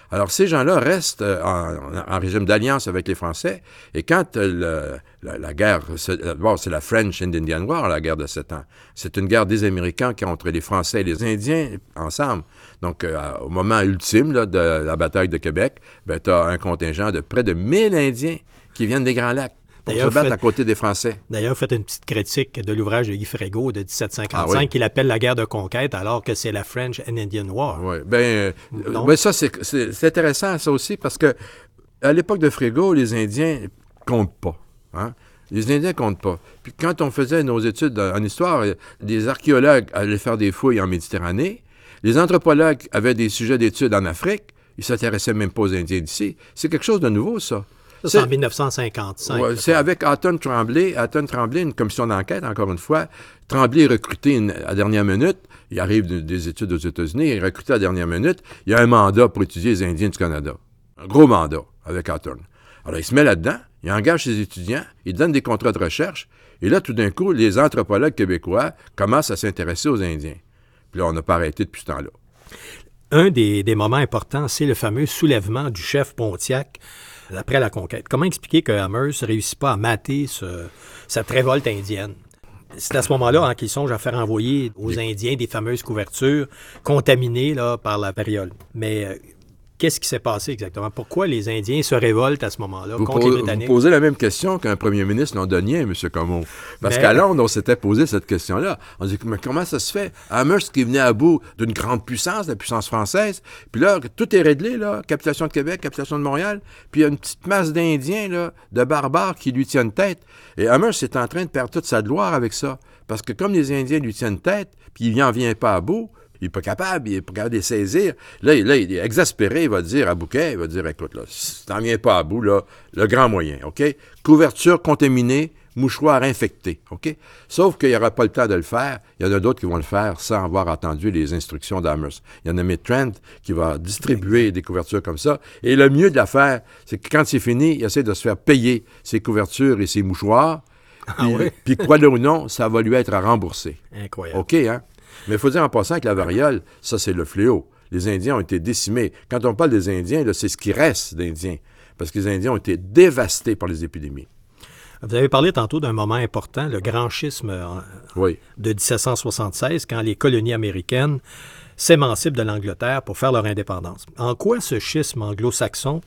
Alors, ces gens-là restent euh, en, régime d'alliance avec les Français, et quand euh, la, guerre, d'abord, c'est la French and Indian War, la guerre de sept ans. C'est une guerre des Américains qui entre les Français et les Indiens ensemble. Donc, euh, au moment ultime de la bataille de Québec, ben, tu as un contingent de près de 1000 Indiens qui viennent des Grands Lacs. Pour se battre à côté des Français. D'ailleurs, faites une petite critique de l'ouvrage de Guy Frégaud de 1755 ah qu'il appelle la guerre de conquête alors que c'est la French and Indian War. Oui, bien, ben, ça, c'est intéressant, ça aussi, parce que à l'époque de Frégaud, les Indiens comptent pas. Hein? Les Indiens comptent pas. Puis quand on faisait nos études en histoire, des archéologues allaient faire des fouilles en Méditerranée, les anthropologues avaient des sujets d'études en Afrique, ils s'intéressaient même pas aux Indiens d'ici. C'est quelque chose de nouveau, ça. C'est en 1955. c'est avec Hatton Tremblay, Hatton Tremblay, une commission d'enquête, encore une fois. Tremblay est recruté à dernière minute. Il arrive des études aux États-Unis, il est recruté à dernière minute. Il y a un mandat pour étudier les Indiens du Canada. Un gros mandat avec Hatton. Alors, il se met là-dedans, il engage ses étudiants, il donne des contrats de recherche, et là, tout d'un coup, les anthropologues québécois commencent à s'intéresser aux Indiens. Puis là, on n'a pas arrêté depuis ce temps-là. Un des, moments importants, c'est le fameux soulèvement du chef Pontiac après la conquête. Comment expliquer que Amherst ne réussit pas à mater cette révolte indienne? C'est à ce moment-là hein, qu'ils songent à faire envoyer aux Indiens des fameuses couvertures contaminées là, par la période. Mais euh, Qu'est-ce qui s'est passé exactement? Pourquoi les Indiens se révoltent à ce moment-là contre les Britanniques? Vous posez la même question qu'un premier ministre londonien, M. Comeau. Parce qu'à Londres, on s'était posé cette question-là. On dit, mais comment ça se fait? Amherst qui venait à bout d'une grande puissance, la puissance française, puis là, tout est réglé, là, capitulation de Québec, capitulation de Montréal, puis il y a une petite masse d'Indiens, là, de barbares qui lui tiennent tête. Et Amherst est en train de perdre toute sa gloire avec ça. Parce que comme les Indiens lui tiennent tête, puis il n'en vient pas à bout, il n'est pas capable, il n'est pas capable de saisir. Là, il est exaspéré, il va dire à Bouquet, il va dire, écoute, là, si t'en viens pas à bout, là, le grand moyen, OK? Couverture contaminée, mouchoir infecté, OK? Sauf qu'il n'y aura pas le temps de le faire. Il y en a d'autres qui vont le faire sans avoir entendu les instructions d'Amherst. Il y en a Mitt Trent qui va distribuer des couvertures comme ça. Et le mieux de l'affaire, c'est que quand c'est fini, il essaie de se faire payer ses couvertures et ses mouchoirs. Ah puis, oui? puis quoi ou non, ça va lui être remboursé. Incroyable. OK, hein? Mais il faut dire en passant que la variole, ça, c'est le fléau. Les Indiens ont été décimés. Quand on parle des Indiens, c'est ce qui reste d'Indiens, parce que les Indiens ont été dévastés par les épidémies. Vous avez parlé tantôt d'un moment important, le grand schisme euh, de 1776, quand les colonies américaines s'émancipent de l'Angleterre pour faire leur indépendance. En quoi ce schisme anglo-saxon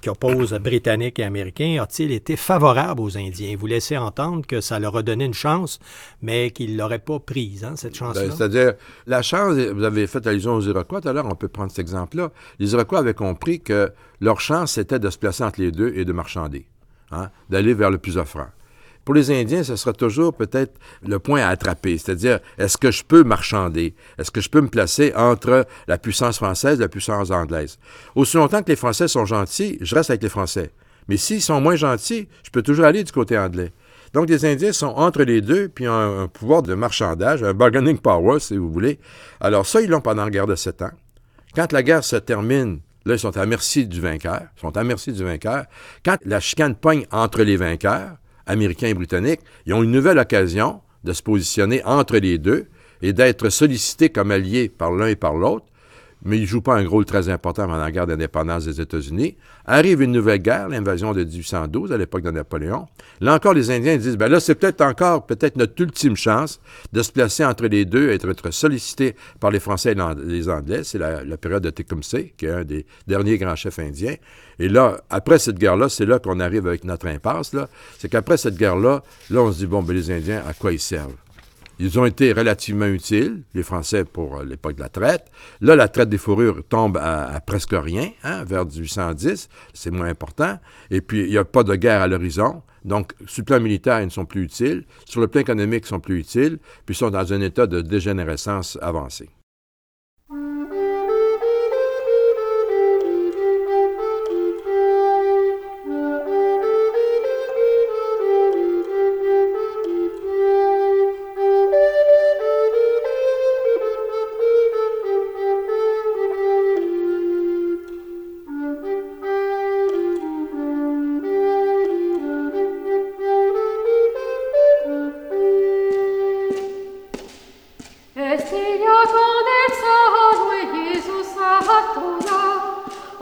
qui oppose Britanniques et Américains a-t-il été favorable aux Indiens? Vous laissez entendre que ça leur a donné une chance, mais qu'ils ne l'auraient pas prise, hein, cette chance-là? Ben, c'est-à-dire, la chance, vous avez fait allusion aux Iroquois tout à l'heure, on peut prendre cet exemple-là. Les Iroquois avaient compris que leur chance, c'était de se placer entre les deux et de marchander, hein, d'aller vers le plus offrant. Pour les Indiens, ce sera toujours peut-être le point à attraper, c'est-à-dire est-ce que je peux marchander, est-ce que je peux me placer entre la puissance française et la puissance anglaise? Aussi longtemps que les Français sont gentils, je reste avec les Français. Mais s'ils sont moins gentils, je peux toujours aller du côté anglais. Donc, les Indiens sont entre les deux, puis ont un, pouvoir de marchandage, un bargaining power, si vous voulez. Alors, ça, ils l'ont pendant la guerre de sept ans. Quand la guerre se termine, là, ils sont à merci du vainqueur. Ils sont à merci du vainqueur. Quand la chicane pogne entre les vainqueurs, américains et britanniques, ils ont une nouvelle occasion de se positionner entre les deux et d'être sollicités comme alliés par l'un et par l'autre, mais ils ne jouent pas un rôle très important dans la guerre d'indépendance des États-Unis. Arrive une nouvelle guerre, l'invasion de 1812, à l'époque de Napoléon. Là encore, les Indiens disent, ben là, c'est peut-être encore peut-être notre ultime chance de se placer entre les deux et être sollicités par les Français et les Anglais. C'est la, période de Tecumseh, qui est un des derniers grands chefs indiens. Et là, après cette guerre-là, c'est là, qu'on arrive avec notre impasse. C'est qu'après cette guerre-là, là, on se dit, bon, ben les Indiens, à quoi ils servent? Ils ont été relativement utiles, les Français, pour euh, l'époque de la traite. Là, la traite des fourrures tombe à, presque rien, hein, vers 1810. C'est moins important. Et puis, il n'y a pas de guerre à l'horizon. Donc, sur le plan militaire, ils ne sont plus utiles. Sur le plan économique, ils sont plus utiles. Puis, ils sont dans un état de dégénérescence avancée.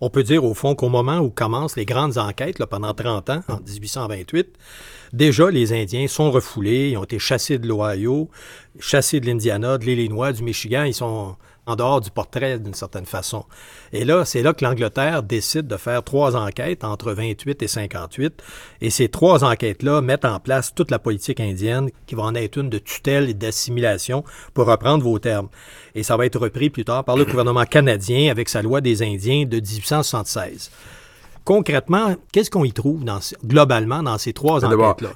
On peut dire au fond qu'au moment où commencent les grandes enquêtes, là, pendant 30 ans, en 1828, déjà les Indiens sont refoulés, ils ont été chassés de l'Ohio, chassés de l'Indiana, de l'Illinois, du Michigan, ils sont en dehors du portrait d'une certaine façon. Et là, c'est là que l'Angleterre décide de faire trois enquêtes entre 28 et 58. Et ces trois enquêtes-là mettent en place toute la politique indienne qui va en être une de tutelle et d'assimilation, pour reprendre vos termes. Et ça va être repris plus tard par le gouvernement canadien avec sa loi des Indiens de 1876 concrètement, qu'est-ce qu'on y trouve dans, globalement dans ces trois enquêtes-là?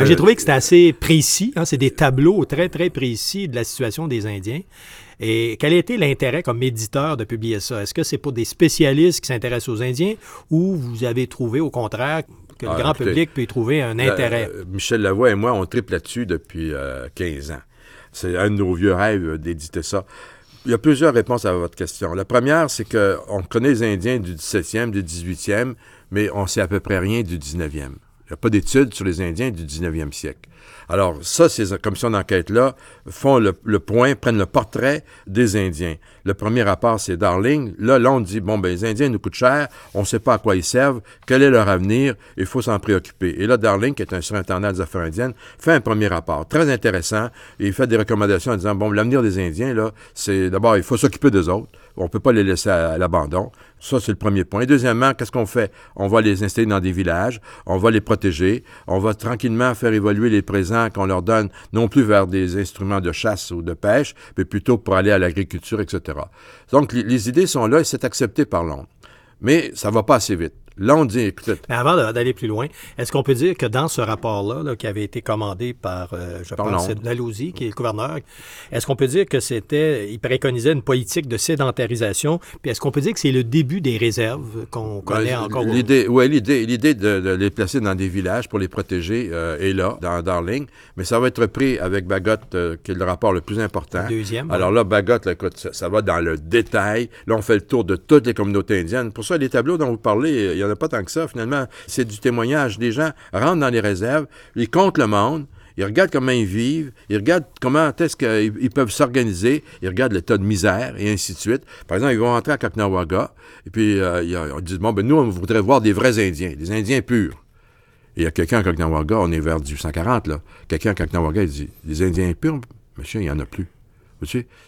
Ben, j'ai trouvé que c'était assez précis. Hein, c'est des tableaux très, très précis de la situation des Indiens. Et quel a été l'intérêt comme éditeur de publier ça? Est-ce que c'est pour des spécialistes qui s'intéressent aux Indiens ou vous avez trouvé au contraire que le ah, grand public peut y trouver un intérêt? Euh, Michel Lavoie et moi, on triple là-dessus depuis 15 euh, ans. C'est un de nos vieux rêves d'éditer ça. Il y a plusieurs réponses à votre question. La première, c'est qu'on connaît les Indiens du 17e, du 18e, mais on sait à peu près rien du 19e. Il n'y a pas d'études sur les Indiens du 19e siècle. Alors, ça, ces commissions d'enquête-là font le, point, prennent le portrait des Indiens. Le premier rapport, c'est Darling. Là, là, on dit, bon, ben, les Indiens nous coûtent cher, on ne sait pas à quoi ils servent, quel est leur avenir, il faut s'en préoccuper. Et là, Darling, qui est un surintendant des affaires indiennes, fait un premier rapport très intéressant. Et il fait des recommandations en disant, bon, l'avenir des Indiens, là, c'est d'abord, il faut s'occuper d'eux autres. On ne peut pas les laisser à, l'abandon. Ça, c'est le premier point. Et deuxièmement, qu'est-ce qu'on fait? On va les installer dans des villages, on va les protéger, on va tranquillement faire évoluer les qu'on leur donne, non plus vers des instruments de chasse ou de pêche, mais plutôt pour aller à l'agriculture, etc. Donc, les, les idées sont là et c'est accepté par Londres. Mais ça ne va pas assez vite. On dit, Mais avant d'aller plus loin, est-ce qu'on peut dire que dans ce rapport-là, qui avait été commandé par, euh, je pense, Dalhousie, qui est le gouverneur, est-ce qu'on peut dire que c'était, il préconisait une politique de sédentarisation, puis est-ce qu'on peut dire que c'est le début des réserves qu'on connaît encore L'idée, oui, l'idée, l'idée de, les placer dans des villages pour les protéger euh, est là, dans Darling, mais ça va être pris avec Bagot, euh, qui est le rapport le plus important. Deuxième. Alors là, Bagot, écoute, ça, ça, va dans le détail. Là, on fait le tour de toutes les communautés indiennes. Pour ça, les tableaux dont vous parlez, il y en a pas tant que ça, finalement. C'est du témoignage. Les gens rentrent dans les réserves, ils comptent le monde, ils regardent comment ils vivent, ils regardent comment est-ce qu'ils peuvent s'organiser, ils regardent l'état de misère et ainsi de suite. Par exemple, ils vont rentrer à Kaknawaga et puis euh, ils disent bon ben nous on voudrait voir des vrais Indiens, des Indiens purs. Et il y a quelqu'un à Kaknawaga, on est vers 1840 là. Quelqu'un à Kaknawaga il dit des Indiens purs, monsieur il y en a plus.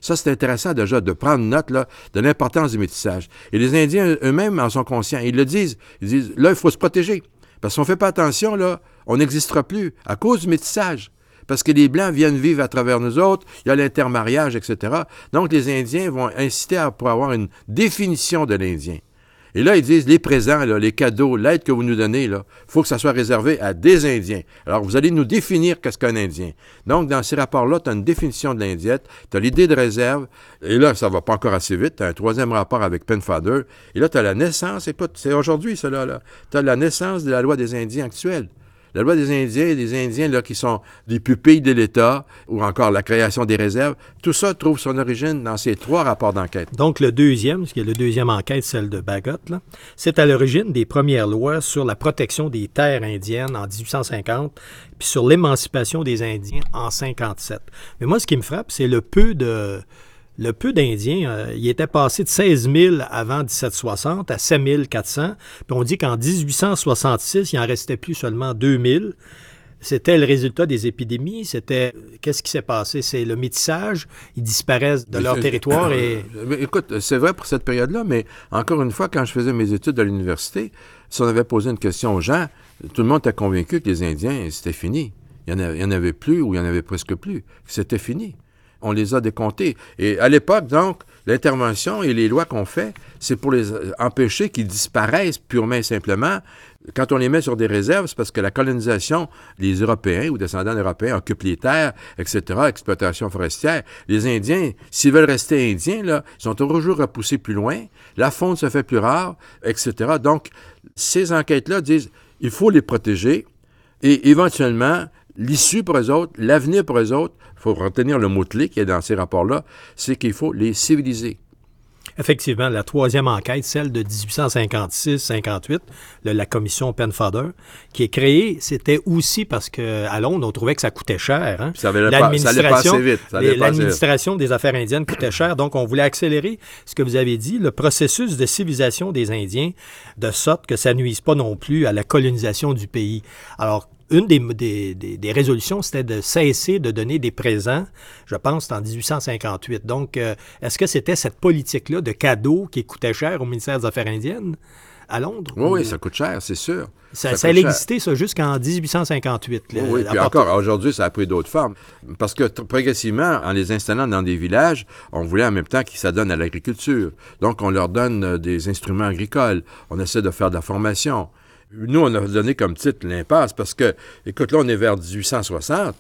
Ça, c'est intéressant déjà de prendre note là, de l'importance du métissage. Et les Indiens eux-mêmes en sont conscients. Ils le disent. Ils disent, là, il faut se protéger. Parce qu'on ne fait pas attention, là, on n'existera plus à cause du métissage. Parce que les Blancs viennent vivre à travers nous autres, il y a l'intermariage, etc. Donc, les Indiens vont inciter à, pour avoir une définition de l'Indien. Et là, ils disent, les présents, les cadeaux, l'aide que vous nous donnez, il faut que ça soit réservé à des Indiens. Alors, vous allez nous définir qu'est-ce qu'un Indien. Donc, dans ces rapports-là, tu as une définition de l'indiette, tu as l'idée de réserve, et là, ça va pas encore assez vite, tu as un troisième rapport avec Penfather, et là, tu as la naissance, c'est aujourd'hui, cela, là. Tu as la naissance de la loi des Indiens actuelle la loi des Indiens et des Indiens là, qui sont des pupilles de l'État, ou encore la création des réserves, tout ça trouve son origine dans ces trois rapports d'enquête. Donc le deuxième, ce qui est le deuxième enquête, celle de Bagot, c'est à l'origine des premières lois sur la protection des terres indiennes en 1850, puis sur l'émancipation des Indiens en 57. Mais moi, ce qui me frappe, c'est le peu de le peu d'Indiens, euh, il était passé de 16 000 avant 1760 à 7 400. Puis on dit qu'en 1866, il en restait plus seulement 2 000. C'était le résultat des épidémies. C'était qu'est-ce qui s'est passé? C'est le métissage. Ils disparaissent de leur territoire et. Écoute, c'est vrai pour cette période-là, mais encore une fois, quand je faisais mes études à l'université, si on avait posé une question aux gens, tout le monde était convaincu que les Indiens c'était fini. Il n'y en, avait plus ou il y en avait presque plus. C'était fini on les a décomptés. Et à l'époque, donc, l'intervention et les lois qu'on fait, c'est pour les empêcher qu'ils disparaissent purement et simplement. Quand on les met sur des réserves, c'est parce que la colonisation, les Européens ou descendants d'Européens occupent les terres, etc., exploitation forestière. Les Indiens, s'ils veulent rester Indiens, là, ils sont toujours repoussés plus loin, la faune se fait plus rare, etc. Donc, ces enquêtes-là disent, il faut les protéger et éventuellement, l'issue pour eux autres, l'avenir pour eux autres, faut retenir le mot-clé qui est dans ces rapports-là, c'est qu'il faut les civiliser. Effectivement, la troisième enquête, celle de 1856-58, la commission Penfather, qui est créée, c'était aussi parce qu'à Londres, on trouvait que ça coûtait cher. Hein? Ça l'administration L'administration des affaires indiennes coûtait cher, donc on voulait accélérer ce que vous avez dit, le processus de civilisation des Indiens, de sorte que ça nuise pas non plus à la colonisation du pays. Alors, une des, des, résolutions, c'était de cesser de donner des présents, je pense, en 1858. Donc, euh, est-ce que c'était cette politique-là de cadeaux qui coûtait cher au ministère des Affaires indiennes à Londres? Oui, oui, ça coûte cher, c'est sûr. Ça, ça, a existé, ça, jusqu'en 1858. oui, puis encore, aujourd'hui, ça a pris d'autres formes. Parce que progressivement, en les installant dans des villages, on voulait en même temps qu'ils s'adonnent à l'agriculture. Donc, on leur donne euh, des instruments agricoles. On essaie de faire de la formation. Nous, on a donné comme titre l'impasse parce que, écoute, là, on est vers 1860.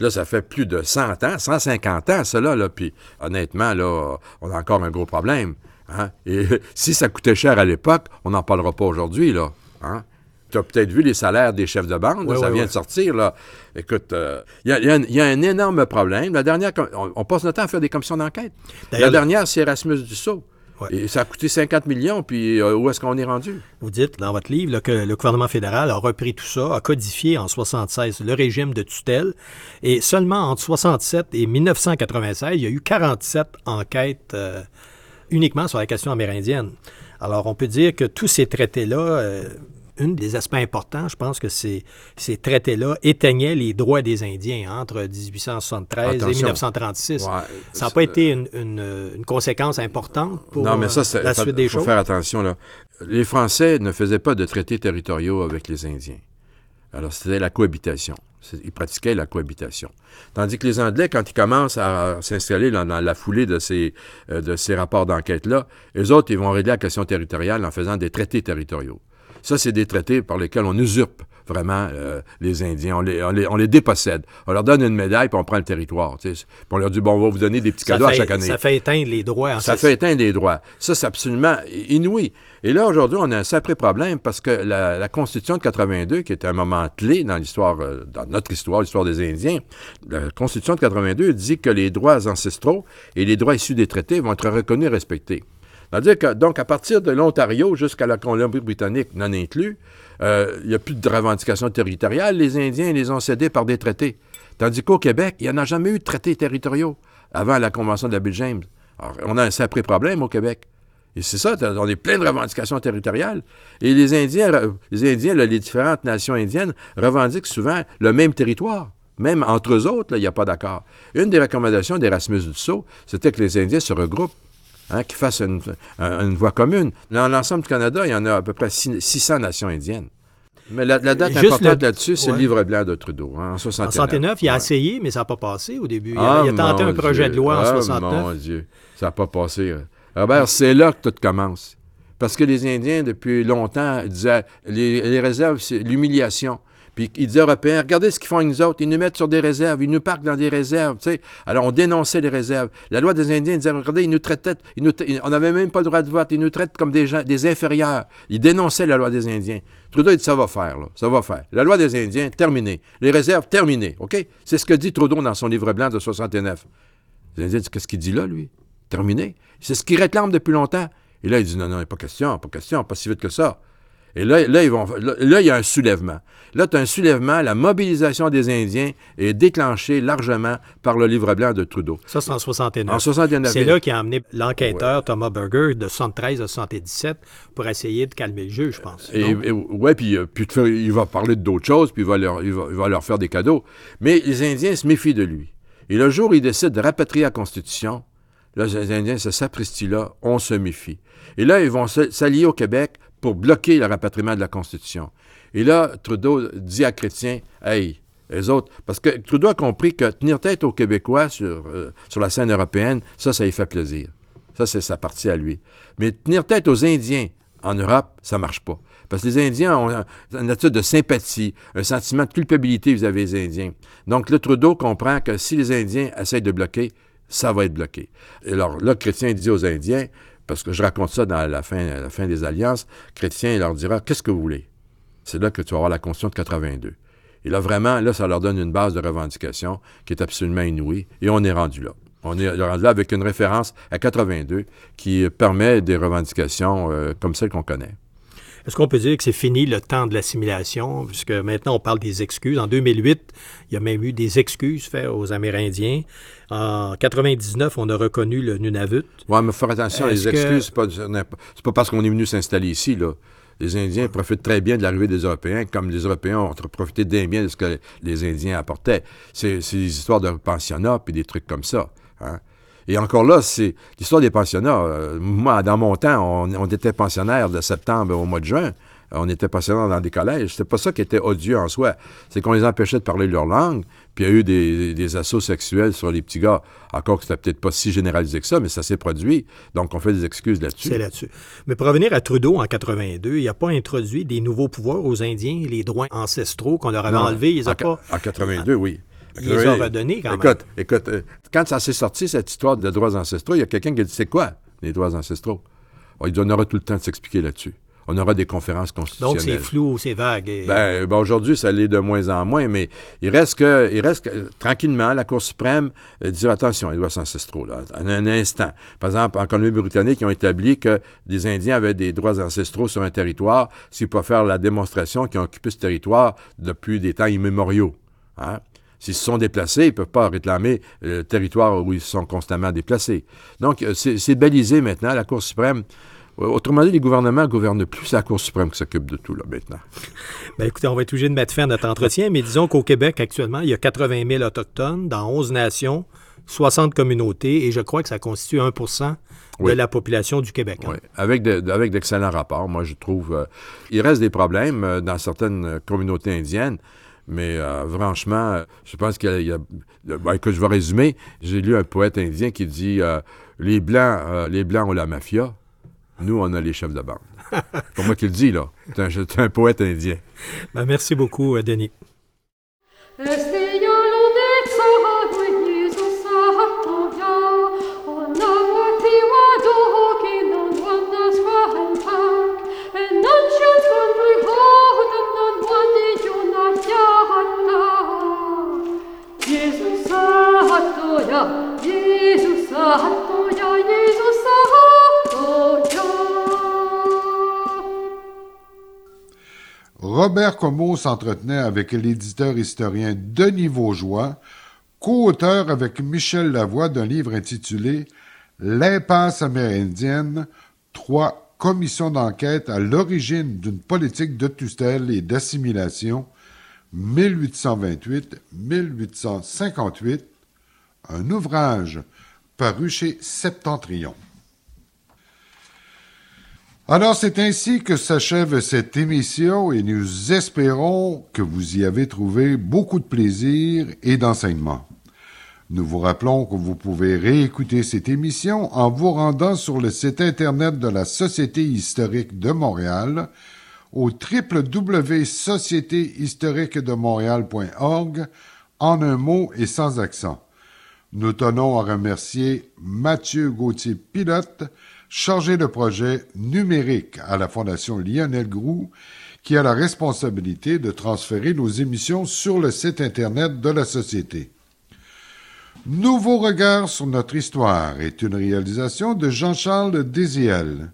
Là, ça fait plus de 100 ans, 150 ans, cela, là. Puis, honnêtement, là, on a encore un gros problème. Hein. Et si ça coûtait cher à l'époque, on n'en parlera pas aujourd'hui, là. Hein? Tu as peut-être vu les salaires des chefs de bande, ça vient de sortir, là. Écoute, il euh, y, a un énorme problème. La dernière, on, passe notre temps à faire des commissions d'enquête. La dernière, c'est Erasmus Dussault. Et ça a coûté 50 millions, puis euh, où est-ce qu'on est rendu? Vous dites dans votre livre que le gouvernement fédéral a repris tout ça, a codifié en 76 le régime de tutelle, et seulement entre 67 et 1996, il y a eu 47 enquêtes euh, uniquement sur la question amérindienne. Alors, on peut dire que tous ces traités-là euh, un des aspects importants, je pense que ces, ces traités-là éteignaient les droits des Indiens entre 1873 et 1936. ça n'a pas été une, conséquence importante pour non, mais ça, euh, la suite des choses? Il faut faire attention. Là. Les Français ne faisaient pas de traités territoriaux avec les Indiens. Alors, c'était la cohabitation. Ils pratiquaient la cohabitation. Tandis que les Anglais, quand ils commencent à s'installer dans, la foulée de ces, euh, de ces rapports d'enquête-là, les autres, ils vont régler la question territoriale en faisant des traités territoriaux. Ça, c'est des traités par lesquels on usurpe vraiment euh, les Indiens. On les, on, les, dépossède. On leur donne une médaille, puis on prend le territoire. Puis on leur dit, bon, on va vous donner des petits cadeaux à chaque année. Ça fait éteindre les droits. ça fait éteindre les droits. Ça, c'est absolument inouï. Et là, aujourd'hui, on a un sacré problème parce que la, Constitution de 82, qui est un moment clé dans l'histoire, euh, dans notre histoire, l'histoire des Indiens, la Constitution de 82 dit que les droits ancestraux et les droits issus des traités vont être reconnus et respectés. C'est-à-dire que, donc, à partir de l'Ontario jusqu'à la Colombie-Britannique non inclus, euh, il n'y a plus de revendications territoriales. Les Indiens les ont cédés par des traités. Tandis qu'au Québec, il n'y en a jamais eu de traités territoriaux avant la Convention de la Bill James. Alors, on a un sacré problème au Québec. Et c'est ça, on est plein de revendications territoriales. Et les Indiens, les Indiens, les différentes nations indiennes revendiquent souvent le même territoire. Même entre eux autres, il n'y a pas d'accord. Une des recommandations d'Erasmus Dussault, c'était que les Indiens se regroupent Hein, qui fassent une, voie commune. Dans l'ensemble du Canada, il y en a à peu près 600 nations indiennes. Mais la, date importante là-dessus, c'est le livre blanc de Trudeau, hein, en 69. En 69, il a essayé, mais ça n'a pas passé au début. Il, a, ah, tenté un projet de loi en 69. Ah, mon Dieu, ça n'a pas passé. Robert, c'est là que tout commence. Parce que les Indiens, depuis longtemps, disaient les, les réserves, c'est l'humiliation. Puis ils disaient aux Européens, regardez ce qu'ils font avec nous autres, ils nous mettent sur des réserves, ils nous parquent dans des réserves. Alors on dénonçait les réserves. La loi des Indiens disait, regardez, ils nous traitaient, ils nous on n'avait même pas le droit de vote, ils nous traitent comme des gens, des inférieurs. Ils dénonçaient la loi des Indiens. Trudeau dit, ça va faire, là, ça va faire. La loi des Indiens, terminée. Les réserves, terminées, OK? C'est ce que dit Trudeau dans son livre blanc de 69. Les Indiens disent, qu'est-ce qu'il dit là, lui? Terminé. C'est ce qu'il réclame depuis longtemps. Et là, il dit, non, non, pas question, pas question, pas si vite que ça. Et là, là, ils vont, là, il y a un soulèvement. Là, tu as un soulèvement. La mobilisation des Indiens est déclenchée largement par le livre blanc de Trudeau. Ça, c'est en 69. En 69. C'est là qui a amené l'enquêteur Thomas Berger de 73 à 77 pour essayer de calmer le jeu, je pense. Et, ouais, puis, euh, puis il va parler d'autres choses, puis il va, leur, il, va, leur faire des cadeaux. Mais les Indiens se méfient de lui. Et le jour où il décide de rapatrier la Constitution, là, les Indiens, ce sapristi-là, on se méfie. Et là, ils vont s'allier au Québec pour bloquer le rapatriement de la Constitution. Et là, Trudeau dit à Chrétien, hey, les autres, parce que Trudeau a compris que tenir tête aux Québécois sur, euh, sur la scène européenne, ça, ça lui fait plaisir. Ça, c'est sa partie à lui. Mais tenir tête aux Indiens en Europe, ça marche pas. Parce que les Indiens ont une attitude de sympathie, un sentiment de culpabilité vis-à-vis des Indiens. Donc, le Trudeau comprend que si les Indiens essayent de bloquer, ça va être bloqué. Alors, là, Chrétien dit aux Indiens, parce que je raconte ça dans la fin, des alliances, Chrétien leur dira Qu'est-ce que vous voulez? C'est là que tu vas avoir la Constitution de 82. Et là, vraiment, là, ça leur donne une base de revendication qui est absolument inouïe, et on est rendu là. On est rendu là avec une référence à 82 qui permet des revendications euh, comme celles qu'on connaît. Est-ce qu'on peut dire que c'est fini le temps de l'assimilation, puisque maintenant on parle des excuses. En 2008, il y a même eu des excuses faites aux Amérindiens. En 99, on a reconnu le Nunavut. Oui, mais faire attention, les excuses, que... c'est pas, pas, parce qu'on est venu s'installer ici, là. Les Indiens profitent très bien de l'arrivée des Européens, comme les Européens ont profité bien bien de ce que les Indiens apportaient. C'est des histoires de pensionnats puis des trucs comme ça. Hein. Et encore là, c'est l'histoire des pensionnats. Euh, moi, dans mon temps, on, était pensionnaire de septembre au mois de juin. On était pensionnaires dans des collèges. C'était pas ça qui était odieux en soi. C'est qu'on les empêchait de parler leur langue. Puis il y a eu des, assauts sexuels sur les petits gars. Encore que c'était peut-être pas si généralisé que ça, mais ça s'est produit. Donc on fait des excuses là-dessus. C'est là-dessus. Mais pour revenir à Trudeau en 82, il n'a pas introduit des nouveaux pouvoirs aux Indiens, les droits ancestraux qu'on leur avait enlevés. Ils en, pas... en 82, oui. Il les a redonnés quand même. Écoute, euh, quand ça s'est sorti, cette histoire de droits ancestraux, il y a quelqu'un qui a dit c'est quoi les droits ancestraux? On Il aura tout le temps de s'expliquer là-dessus. On aura des conférences constitutionnelles. Donc c'est flou, c'est vague. Ben, ben, aujourd'hui, ça l'est de moins en moins, mais il reste que, il reste tranquillement, la Cour suprême euh, dit attention, les droits ancestraux, là, en un instant. Par exemple, en Colombie-Britannique, ils ont établi que des Indiens avaient des droits ancestraux sur un territoire s'ils peuvent faire la démonstration qu'ils ont occupé ce territoire depuis des temps immémoriaux. Hein? S'ils se sont déplacés, ils ne peuvent pas réclamer le territoire où ils sont constamment déplacés. Donc, euh, c'est balisé maintenant. La Cour suprême euh, Autrement dit, les gouvernements ne gouvernent plus. C'est la Cour suprême qui s'occupe de tout, là, maintenant. Bien, écoutez, on va être obligé de mettre fin à notre entretien, mais disons qu'au Québec, actuellement, il y a 80 000 Autochtones dans 11 nations, 60 communautés, et je crois que ça constitue 1% de la population du Québec. Hein. Oui, avec, avec d'excellents rapports. Moi, je trouve... Euh, il reste des problèmes dans certaines communautés indiennes, mais euh, franchement, je pense qu'il y a. Ben, que je vais résumer. J'ai lu un poète indien qui dit euh, les, Blancs, euh, les Blancs ont la mafia, nous, on a les chefs de bande. C'est moi qui le dis, là. C'est un, poète indien. Ben, merci beaucoup, Denis. Robert Comeau s'entretenait avec l'éditeur historien Denis Vaugeois, co-auteur avec Michel Lavoie d'un livre intitulé L'impasse amérindienne, trois commissions d'enquête à l'origine d'une politique de tutelle et d'assimilation 1828-1858, un ouvrage paru chez Septentrion. Alors c'est ainsi que s'achève cette émission et nous espérons que vous y avez trouvé beaucoup de plaisir et d'enseignement. Nous vous rappelons que vous pouvez réécouter cette émission en vous rendant sur le site Internet de la Société historique de Montréal au www.sociétéhistoriquedemontréal.org en un mot et sans accent. Nous tenons à remercier Mathieu Gauthier-Pilote, chargé de projet numérique à la Fondation Lionel Groux, qui a la responsabilité de transférer nos émissions sur le site Internet de la Société. Nouveau regard sur notre histoire est une réalisation de Jean-Charles Désiel.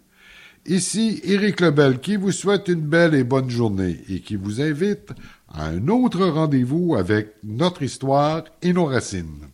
Ici Éric Lebel qui vous souhaite une belle et bonne journée et qui vous invite à un autre rendez-vous avec notre histoire et nos racines.